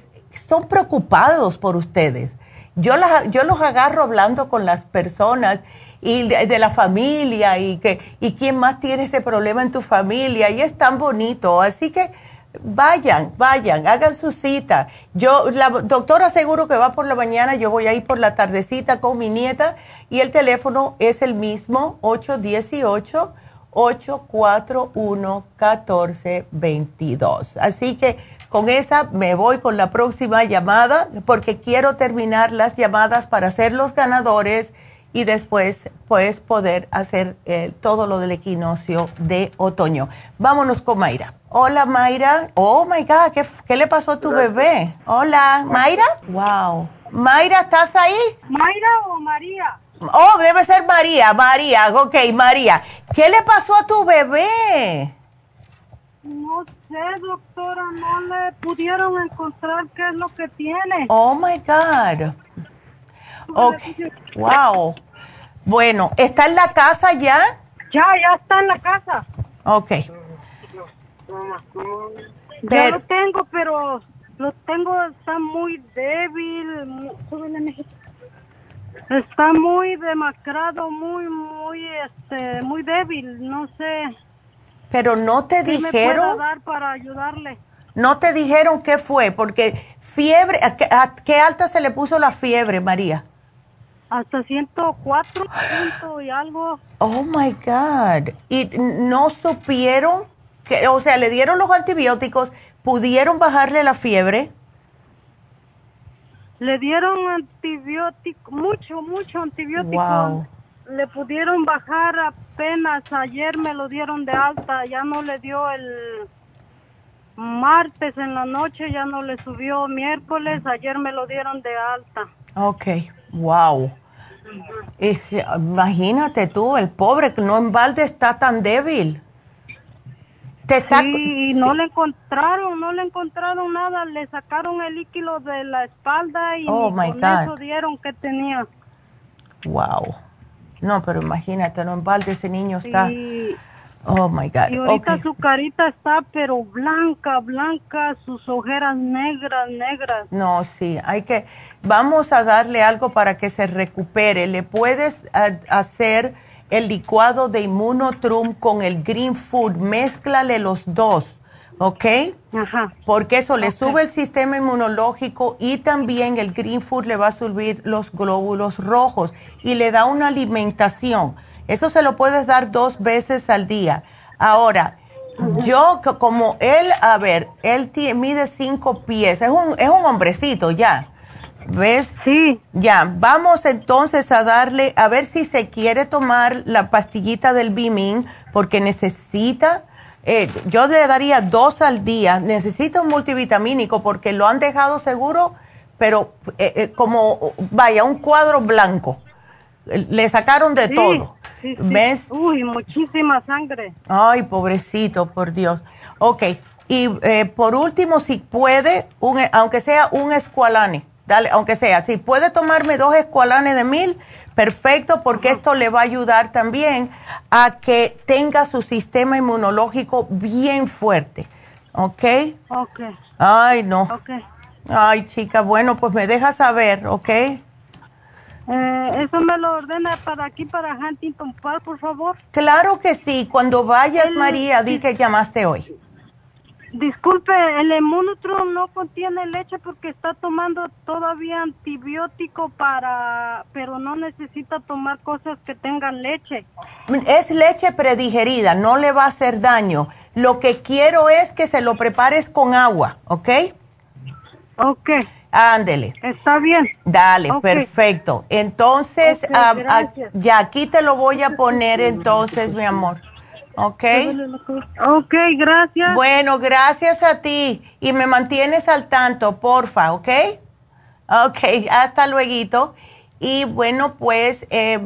son preocupados por ustedes. Yo, yo los agarro hablando con las personas y de, la familia y que y quién más tiene ese problema en tu familia y es tan bonito, así que vayan, vayan, hagan su cita. Yo la doctora seguro que va por la mañana, yo voy a ir por la tardecita con mi nieta y el teléfono es el mismo 818 841 1422. Así que con esa me voy con la próxima llamada porque quiero terminar las llamadas para ser los ganadores y después puedes poder hacer eh, todo lo del equinoccio de otoño. Vámonos con Mayra. Hola Mayra. Oh my God, ¿qué, qué le pasó a tu bebé? Hola, Mayra. Wow. Mayra, ¿estás ahí? Mayra o María. Oh, debe ser María, María, ok, María. ¿Qué le pasó a tu bebé? No sé, doctora, no le pudieron encontrar qué es lo que tiene. Oh my God. Okay. Wow. Bueno, ¿está en la casa ya? Ya, ya está en la casa. Ok. Ya lo tengo, pero lo tengo, está muy débil. Está muy demacrado, muy, muy, este, muy débil, no sé. Pero no te ¿Qué dijeron. Me dar para ayudarle? No te dijeron qué fue, porque fiebre, ¿a qué, a qué alta se le puso la fiebre, María? Hasta 104 punto y algo. Oh my God. ¿Y no supieron que, o sea, le dieron los antibióticos, pudieron bajarle la fiebre? Le dieron antibiótico, mucho, mucho antibiótico. Wow. Le pudieron bajar apenas ayer me lo dieron de alta, ya no le dio el martes en la noche, ya no le subió miércoles, ayer me lo dieron de alta. Ok, wow. Es, imagínate tú, el pobre que no en balde está tan débil. Te está, sí, no le encontraron, no le encontraron nada, le sacaron el líquido de la espalda y oh, con eso dieron que tenía. Wow. No, pero imagínate, no en balde ese niño está. Oh my God. Y ahorita Okay. su carita está pero blanca, blanca, sus ojeras negras, negras. No, sí, hay que, vamos a darle algo para que se recupere. Le puedes a- hacer el licuado de Immunotrum con el Green Food, mézclale los dos, ¿ok? Ajá. Porque eso le sube el sistema inmunológico y también el Green Food le va a subir los glóbulos rojos y le da una alimentación. Eso se lo puedes dar dos veces al día. Ahora, yo co- como él, a ver, él mide cinco pies, es un, es un hombrecito ya. ¿Ves? Sí. Ya, vamos entonces a darle, a ver si se quiere tomar la pastillita del Bimin, porque necesita, eh, yo le daría dos al día, necesita un multivitamínico porque lo han dejado seguro, pero eh, eh, como, vaya, un cuadro blanco. Le sacaron de Sí, todo. Sí, sí. ¿Ves? Uy, muchísima sangre. Ay, pobrecito, por Dios. Ok, y eh, por último, si puede, un, aunque sea un escualane, dale, aunque sea, si puede tomarme dos escualanes de mil, perfecto, porque esto le va a ayudar también a que tenga su sistema inmunológico bien fuerte. ¿Ok? Ok. Ay, no. Ok. Ay, chica, bueno, pues me deja saber, ¿ok? Eh, eso me lo ordena para aquí, para Huntington Park, por favor. Claro que sí, cuando vayas, El- María, di que llamaste hoy. Disculpe, el Immunotrum no contiene leche porque está tomando todavía antibiótico para, pero no necesita tomar cosas que tengan leche. Es leche predigerida, no le va a hacer daño. Lo que quiero es que se lo prepares con agua, ¿ok? Ok. Ándele. Está bien. Dale, perfecto. Entonces, ah, ah, ya aquí te lo voy a poner entonces, mi amor. ¿Ok? Ok, gracias. Bueno, gracias a ti. Y me mantienes al tanto, porfa, ¿ok? Ok, hasta luego. Y bueno, pues eh,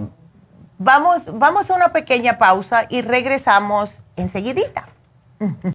vamos, vamos a una pequeña pausa y regresamos enseguidita.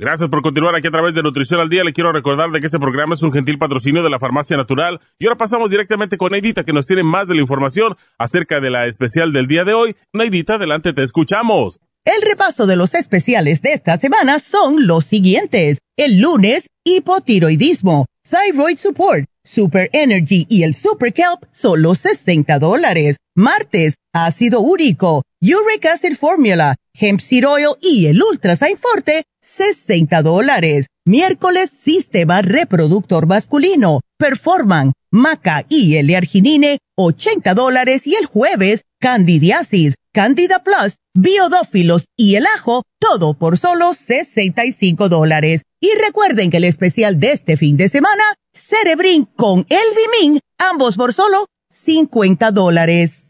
Gracias por continuar aquí a través de Nutrición al Día. Le quiero recordar de que este programa es un gentil patrocinio de la Farmacia Natural. Y ahora pasamos directamente con Neidita, que nos tiene más de la información acerca de la especial del día de hoy. Neidita, adelante, te escuchamos. El repaso de los especiales de esta semana son los siguientes. El lunes, hipotiroidismo, thyroid support, super energy y el super kelp, solo 60 dólares. Martes, ácido úrico, uric acid formula, hemp seed y el ultrasign forte, 60 dólares. Miércoles, sistema reproductor masculino, performan, maca y l-arginine, 80 dólares. Y el jueves, candidiasis, candida plus, biodófilos y el ajo, todo por solo 65 dólares. Y recuerden que el especial de este fin de semana, Cerebrin con el Vimin, ambos por solo 50 dólares.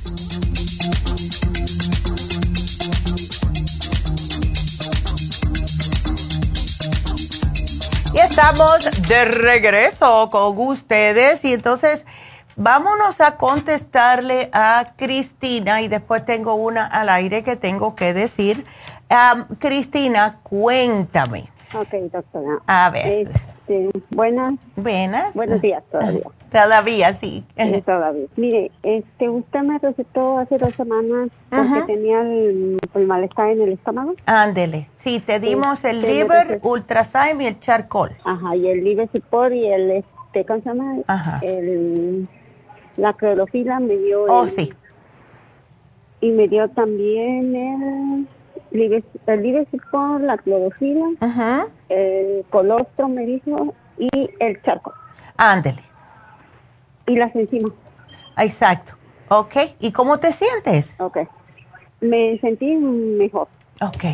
Estamos de regreso con ustedes y entonces vámonos a contestarle a Cristina y después tengo una al aire que tengo que decir. Cristina, cuéntame. Ok, doctora. A ver. Este, buenas. Buenas. Buenos días todavía. Todavía, sí. todavía. Mire, este, usted me recetó hace dos semanas porque tenía el, malestar en el estómago. Ándele. Sí, te dimos el liver, ultrasign y el charcoal. Ajá, y el liver support y el, este, ¿cómo se llama? Ajá. El, la clorofila me dio. Oh, sí. Y me dio también el el Livesipor, la clorofila, el colostro me dijo y el charco. Ándele. Y las enzimas. Exacto. Ok. ¿Y cómo te sientes? Ok. Me sentí mejor. Ok.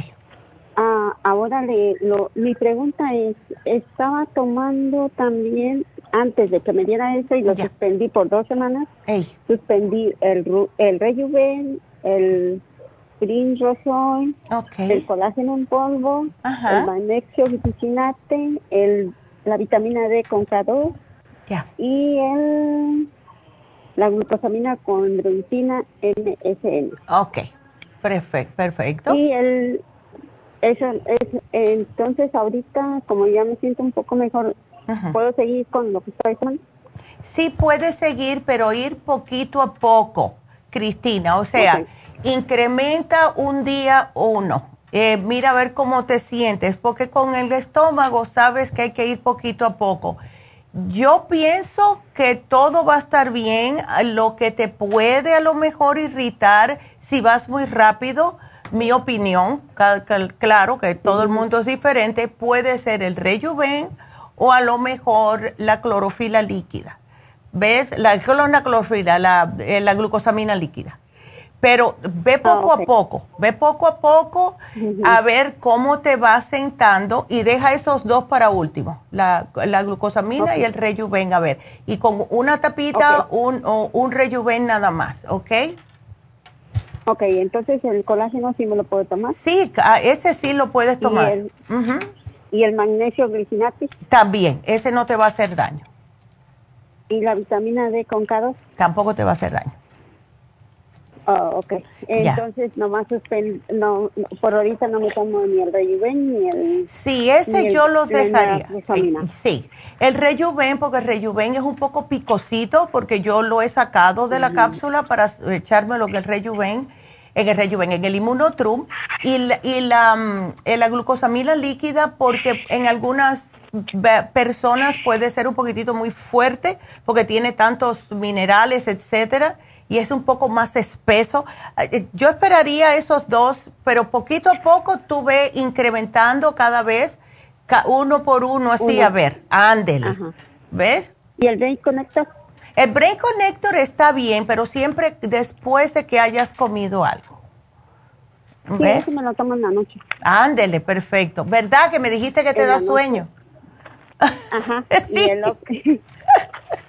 Ah, ahora le, lo, mi pregunta es, estaba tomando también, antes de que me diera eso y lo suspendí por dos semanas, suspendí el, el Rejuven, el Green Rosol, el colágeno en polvo, el magnesio glucosinate, el, la vitamina D con K2 y el, la glucosamina con reducina NSN. Ok, perfecto, perfecto. Y el, eso, es, entonces ahorita como ya me siento un poco mejor, ¿puedo seguir con lo que estoy tomando? Sí, puedes seguir, pero ir poquito a poco, Cristina. O sea, incrementa un día uno. Eh, mira a ver cómo te sientes, porque con el estómago sabes que hay que ir poquito a poco. Yo pienso que todo va a estar bien. Lo que te puede a lo mejor irritar si vas muy rápido, mi opinión, claro que todo el mundo es diferente, puede ser el rejuven o a lo mejor la clorofila líquida. ¿Ves? La, la clorofila, la, eh, la glucosamina líquida. Pero ve ah, poco a poco, ve poco a poco a ver cómo te vas sentando y deja esos dos para último, la, la glucosamina y el rejuven, a ver. Y con una tapita, un, un rejuven nada más, ¿ok? Ok, entonces el colágeno sí me lo puedo tomar. Sí, ese sí lo puedes tomar. ¿Y el, magnesio glicinate? También, ese no te va a hacer daño. ¿Y la vitamina D con K2? Tampoco te va a hacer daño. Oh, ok. Entonces, nomás no, por ahorita no me tomo ni el Rejuven ni el... Sí, ese yo los dejaría. sí, el Rejuven, porque el Rejuven es un poco picosito, porque yo lo he sacado de la cápsula para echarme lo que el Rejuven, en el Rejuven, en el Immunotrum, y, la, y la, mm, la glucosamina líquida, porque en algunas personas puede ser un poquitito muy fuerte, porque tiene tantos minerales, etcétera y es un poco más espeso. Eh, yo esperaría esos dos, pero poquito a poco tú ves incrementando cada vez, uno por uno, así, a ver, ándele. ¿Ves? ¿Y el Brain Connector? El Brain Connector está bien, pero siempre después de que hayas comido algo. ¿Ves? Sí, me lo tomo en la noche. Ándele, perfecto. ¿Verdad que me dijiste que te da sueño? Ajá. sí.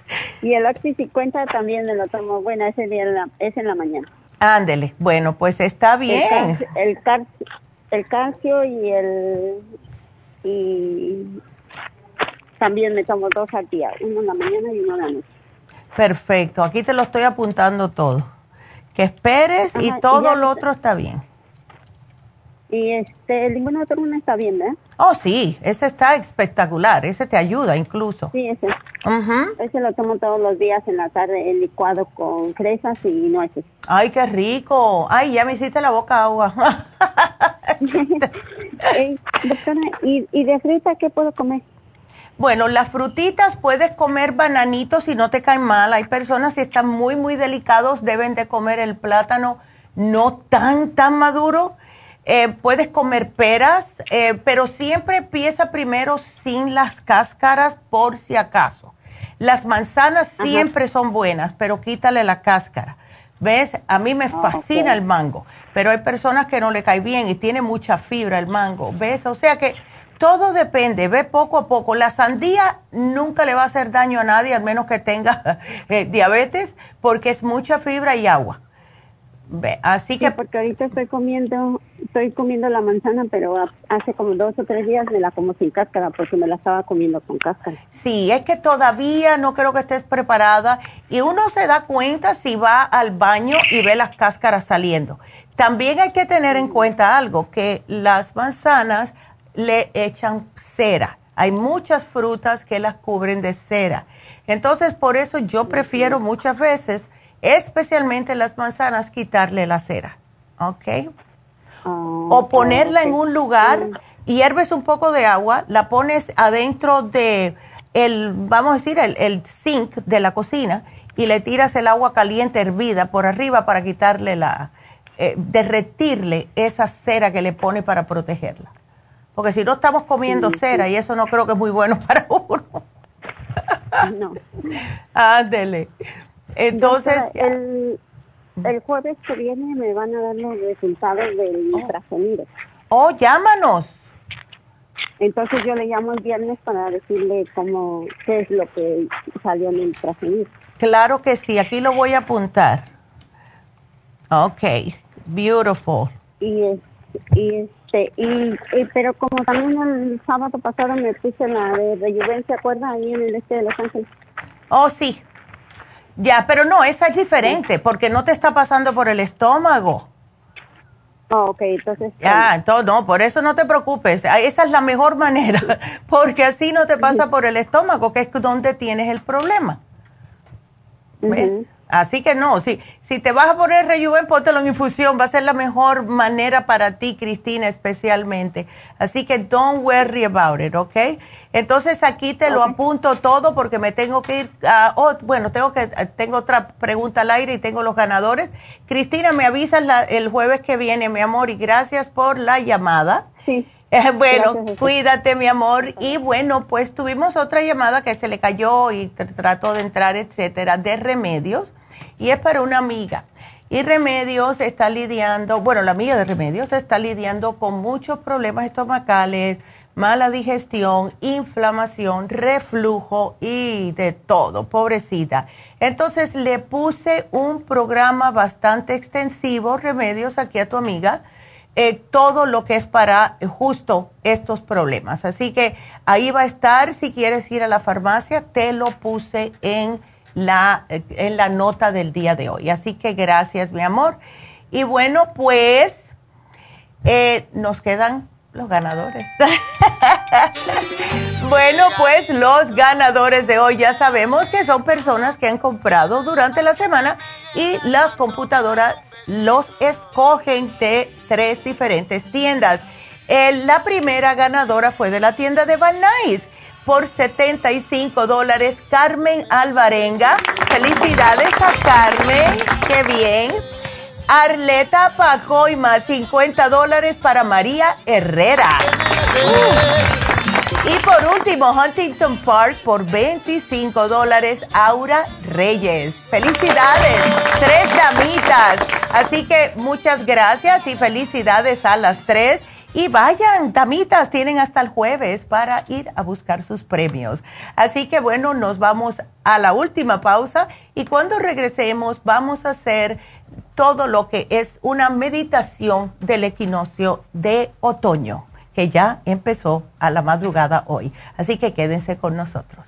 Y el Oxy 50 también me lo tomo. Bueno, ese día es en la mañana. Ándele. Bueno, pues está bien. El, el, calcio y el... Y también me tomo dos al día. Uno en la mañana y uno en la noche. Perfecto. Aquí te lo estoy apuntando todo. Que esperes y todo lo otro está bien. Y este, el no está bien, ¿eh? Oh, sí, ese está espectacular, ese te ayuda incluso. Sí, ese. Ese lo tomo todos los días en la tarde, el licuado con fresas y nueces. Ay, qué rico. Ay, ya me hiciste la boca agua. doctora, ¿y, ¿y de fruta qué puedo comer? Bueno, las frutitas puedes comer bananitos si no te caen mal. Hay personas si están muy, muy delicados deben de comer el plátano no tan, tan maduro eh, puedes comer peras, eh, pero siempre empieza primero sin las cáscaras por si acaso. Las manzanas siempre son buenas, pero quítale la cáscara. ¿Ves? A mí me ah, fascina el mango, pero hay personas que no le cae bien y tiene mucha fibra el mango. ¿Ves? O sea que todo depende, ve poco a poco. La sandía nunca le va a hacer daño a nadie, al menos que tenga eh, diabetes, porque es mucha fibra y agua. Así que... porque ahorita estoy comiendo, estoy comiendo la manzana, pero hace como dos o tres días me la como sin cáscara porque me la estaba comiendo con cáscara. Sí, es que todavía no creo que estés preparada y uno se da cuenta si va al baño y ve las cáscaras saliendo. También hay que tener en cuenta algo, que las manzanas le echan cera. Hay muchas frutas que las cubren de cera. Entonces, por eso yo prefiero muchas veces especialmente las manzanas, quitarle la cera, ¿ok? Oh, o ponerla en un lugar, hierves un poco de agua, la pones adentro de el, vamos a decir, el, el zinc de la cocina y le tiras el agua caliente hervida por arriba para quitarle la, eh, derretirle esa cera que le pone para protegerla. Porque si no estamos comiendo cera y eso no creo que es muy bueno para uno. no. Ándele. Entonces, el, el, jueves que viene me van a dar los resultados del ultrasonido. Oh, llámanos. Entonces yo le llamo el viernes para decirle cómo, qué es lo que salió en el ultrasonido. Claro que sí, aquí lo voy a apuntar. Ok, beautiful. Y, y este, y, pero como también el sábado pasado me puse la de rejuven, ¿se acuerda? Ahí en el este de Los Ángeles. Oh, sí, ya, pero no, esa es diferente porque no te está pasando por el estómago. Oh, ok, entonces. Ya, entonces, no, por eso no te preocupes. Esa es la mejor manera, porque así no te pasa por el estómago, que es donde tienes el problema. ¿Ves? Así que no, si, si te vas a poner rejuven, póntelo en infusión, va a ser la mejor manera para ti, Cristina, especialmente. Así que don't worry about it, ¿ok? Entonces aquí te lo apunto todo porque me tengo que ir a, oh, bueno, tengo que, tengo otra pregunta al aire y tengo los ganadores. Cristina, me avisas el jueves que viene, mi amor, y gracias por la llamada. Sí. Eh, bueno, cuídate, mi amor. Y bueno, pues tuvimos otra llamada que se le cayó y trató de entrar, etcétera, de remedios y es para una amiga. Y Remedios está lidiando, bueno, la amiga de Remedios está lidiando con muchos problemas estomacales, mala digestión, inflamación, reflujo y de todo, pobrecita. Entonces le puse un programa bastante extensivo, Remedios, aquí a tu amiga, eh, todo lo que es para justo estos problemas. Así que ahí va a estar, si quieres ir a la farmacia, te lo puse en la, en la nota del día de hoy. Así que gracias, mi amor. Y bueno, pues eh, nos quedan los ganadores. bueno, pues los ganadores de hoy ya sabemos que son personas que han comprado durante la semana y las computadoras los escogen de tres diferentes tiendas. la primera ganadora fue de la tienda de Van Nuys por 75 dólares. Carmen Alvarenga. Felicidades a Carmen. Qué bien. Arleta más 50 dólares para María Herrera. Y por último, Huntington Park por 25 dólares, Aura Reyes. Felicidades, tres damitas. Así que muchas gracias y felicidades a las tres. Y vayan, damitas, tienen hasta el jueves para ir a buscar sus premios. Así que bueno, nos vamos a la última pausa y cuando regresemos vamos a hacer todo lo que es una meditación del equinoccio de otoño, que ya empezó a la madrugada hoy. Así que quédense con nosotros.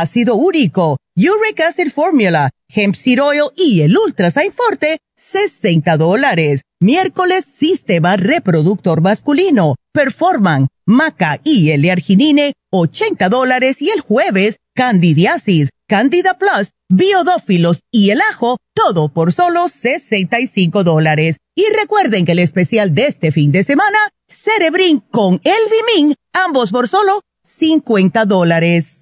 ácido úrico, Uric Acid Formula, Hemp Seed Oil y el Ultra Forte, 60 dólares. Miércoles, sistema reproductor masculino, Performan, Maca y L-Arginine, 80 dólares. Y el jueves, Candidiasis, Candida Plus, Biodófilos y el ajo, todo por solo 65 dólares. Y recuerden que el especial de este fin de semana Cerebrin con el ambos por solo 50 dólares.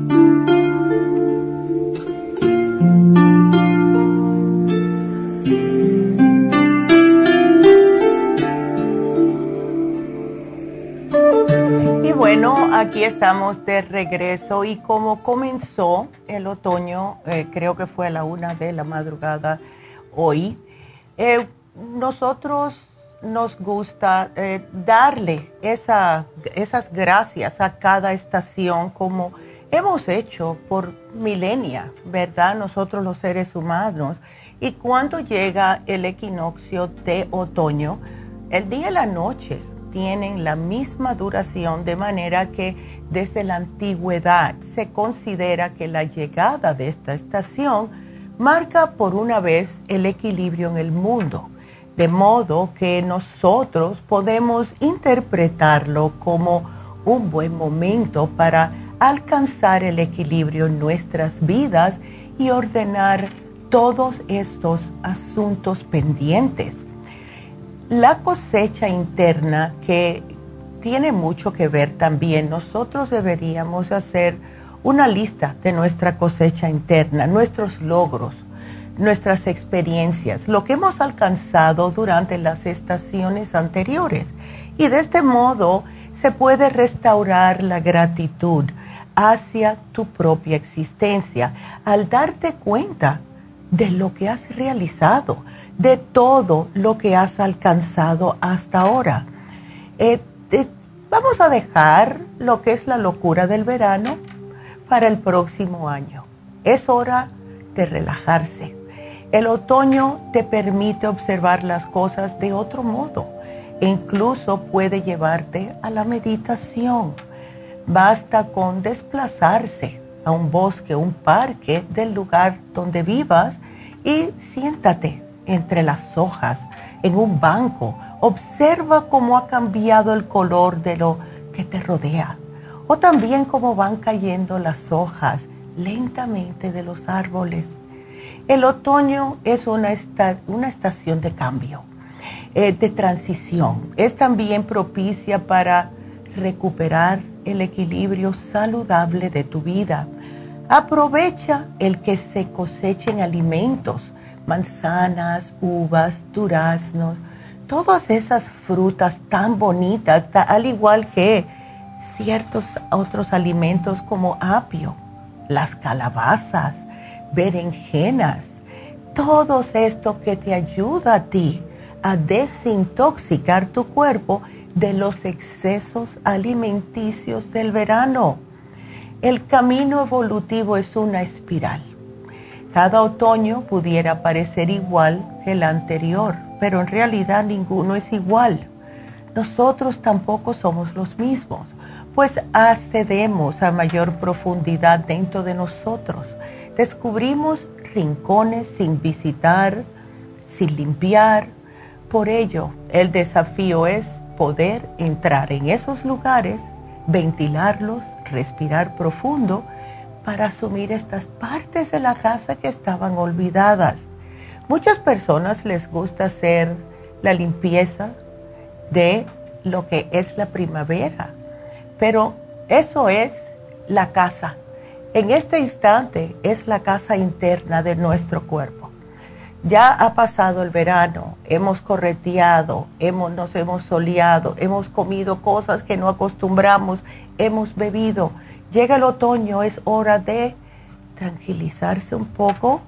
Bueno, aquí estamos de regreso y como comenzó el otoño, eh, creo que fue a la una de la madrugada hoy, eh, nosotros nos gusta eh, darle esa, esas gracias a cada estación como hemos hecho por milenia, ¿verdad? Nosotros los seres humanos. Y cuando llega el equinoccio de otoño, el día y la noche tienen la misma duración, de manera que desde la antigüedad se considera que la llegada de esta estación marca por una vez el equilibrio en el mundo de modo que nosotros podemos interpretarlo como un buen momento para alcanzar el equilibrio en nuestras vidas y ordenar todos estos asuntos pendientes. La cosecha interna que tiene mucho que ver también, nosotros deberíamos hacer una lista de nuestra cosecha interna, nuestros logros, nuestras experiencias, lo que hemos alcanzado durante las estaciones anteriores. Y de este modo se puede restaurar la gratitud hacia tu propia existencia al darte cuenta de lo que has realizado, de todo lo que has alcanzado hasta ahora. Eh, vamos a dejar lo que es la locura del verano para el próximo año. Es hora de relajarse. El otoño te permite observar las cosas de otro modo e incluso puede llevarte a la meditación. Basta con desplazarse a un bosque, un parque del lugar donde vivas y siéntate entre las hojas en un banco. Observa cómo ha cambiado el color de lo que te rodea o también cómo van cayendo las hojas lentamente de los árboles. El otoño es una, una estación de cambio, eh, de transición. Es también propicia para recuperar el equilibrio saludable de tu vida. Aprovecha el que se cosechen alimentos, manzanas, uvas, duraznos, todas esas frutas tan bonitas, al igual que ciertos otros alimentos como apio, las calabazas, berenjenas, todo esto que te ayuda a ti a desintoxicar tu cuerpo de los excesos alimenticios del verano. El camino evolutivo es una espiral. Cada otoño pudiera parecer igual que el anterior, pero en realidad ninguno es igual. Nosotros tampoco somos los mismos pues accedemos a mayor profundidad dentro de nosotros. Descubrimos rincones sin visitar, sin limpiar. Por ello, el desafío es poder entrar en esos lugares, ventilarlos, respirar profundo para asumir estas partes de la casa que estaban olvidadas. Muchas personas les gusta hacer la limpieza de lo que es la primavera pero eso es la casa. En este instante es la casa interna de nuestro cuerpo. Ya ha pasado el verano, hemos correteado, hemos, nos hemos soleado, hemos comido cosas que no acostumbramos, hemos bebido. Llega el otoño, es hora de tranquilizarse un poco,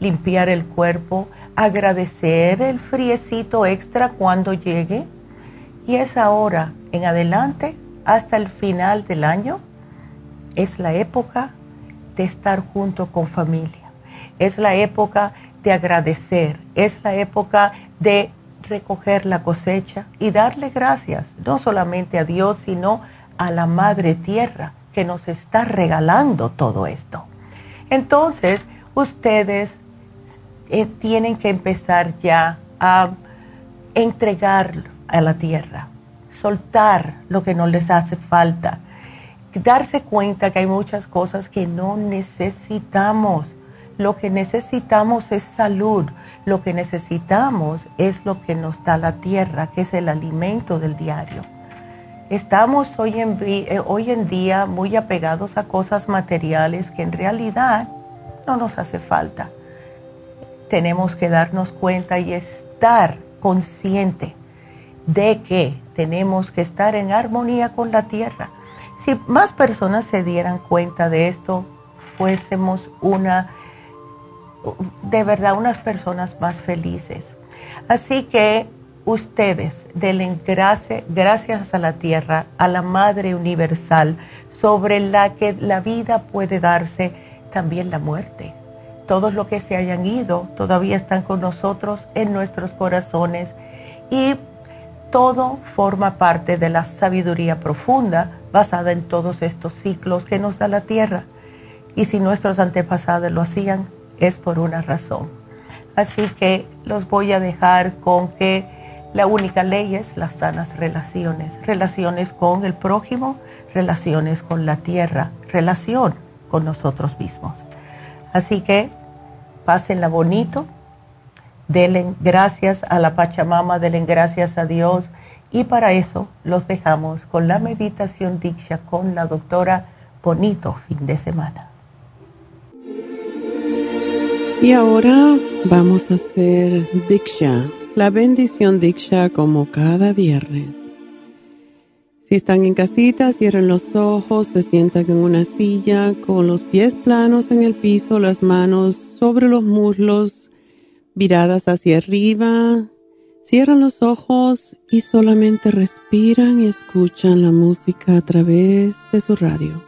limpiar el cuerpo, agradecer el friecito extra cuando llegue. Y es ahora en adelante hasta el final del año es la época de estar junto con familia. Es la época de agradecer. Es la época de recoger la cosecha y darle gracias, no solamente a Dios, sino a la Madre Tierra que nos está regalando todo esto. Entonces, ustedes eh, tienen que empezar ya a entregar a la tierra soltar lo que no les hace falta, darse cuenta que hay muchas cosas que no necesitamos. Lo que necesitamos es salud, lo que necesitamos es lo que nos da la tierra, que es el alimento del diario. Estamos hoy en, eh, hoy en día muy apegados a cosas materiales que en realidad no nos hace falta. Tenemos que darnos cuenta y estar consciente de que tenemos que estar en armonía con la tierra. Si más personas se dieran cuenta de esto, fuésemos una, de verdad, unas personas más felices. Así que ustedes denle gracias, gracias a la tierra, a la Madre Universal, sobre la que la vida puede darse, también la muerte. Todos los que se hayan ido todavía están con nosotros en nuestros corazones y todo forma parte de la sabiduría profunda basada en todos estos ciclos que nos da la Tierra. Y si nuestros antepasados lo hacían, es por una razón. Así que los voy a dejar con que la única ley es las sanas relaciones, relaciones con el prójimo, relaciones con la tierra, relación con nosotros mismos. Así que pásenla bonito, denle gracias a la Pachamama, denle gracias a Dios y para eso los dejamos con la meditación Diksha con la doctora Bonito fin de semana. Y ahora vamos a hacer Diksha, la bendición Diksha como cada viernes. Si están en casita, cierren los ojos, se sientan en una silla con los pies planos en el piso, las manos sobre los muslos, viradas hacia arriba. Cierran los ojos y solamente respiran y escuchan la música a través de su radio.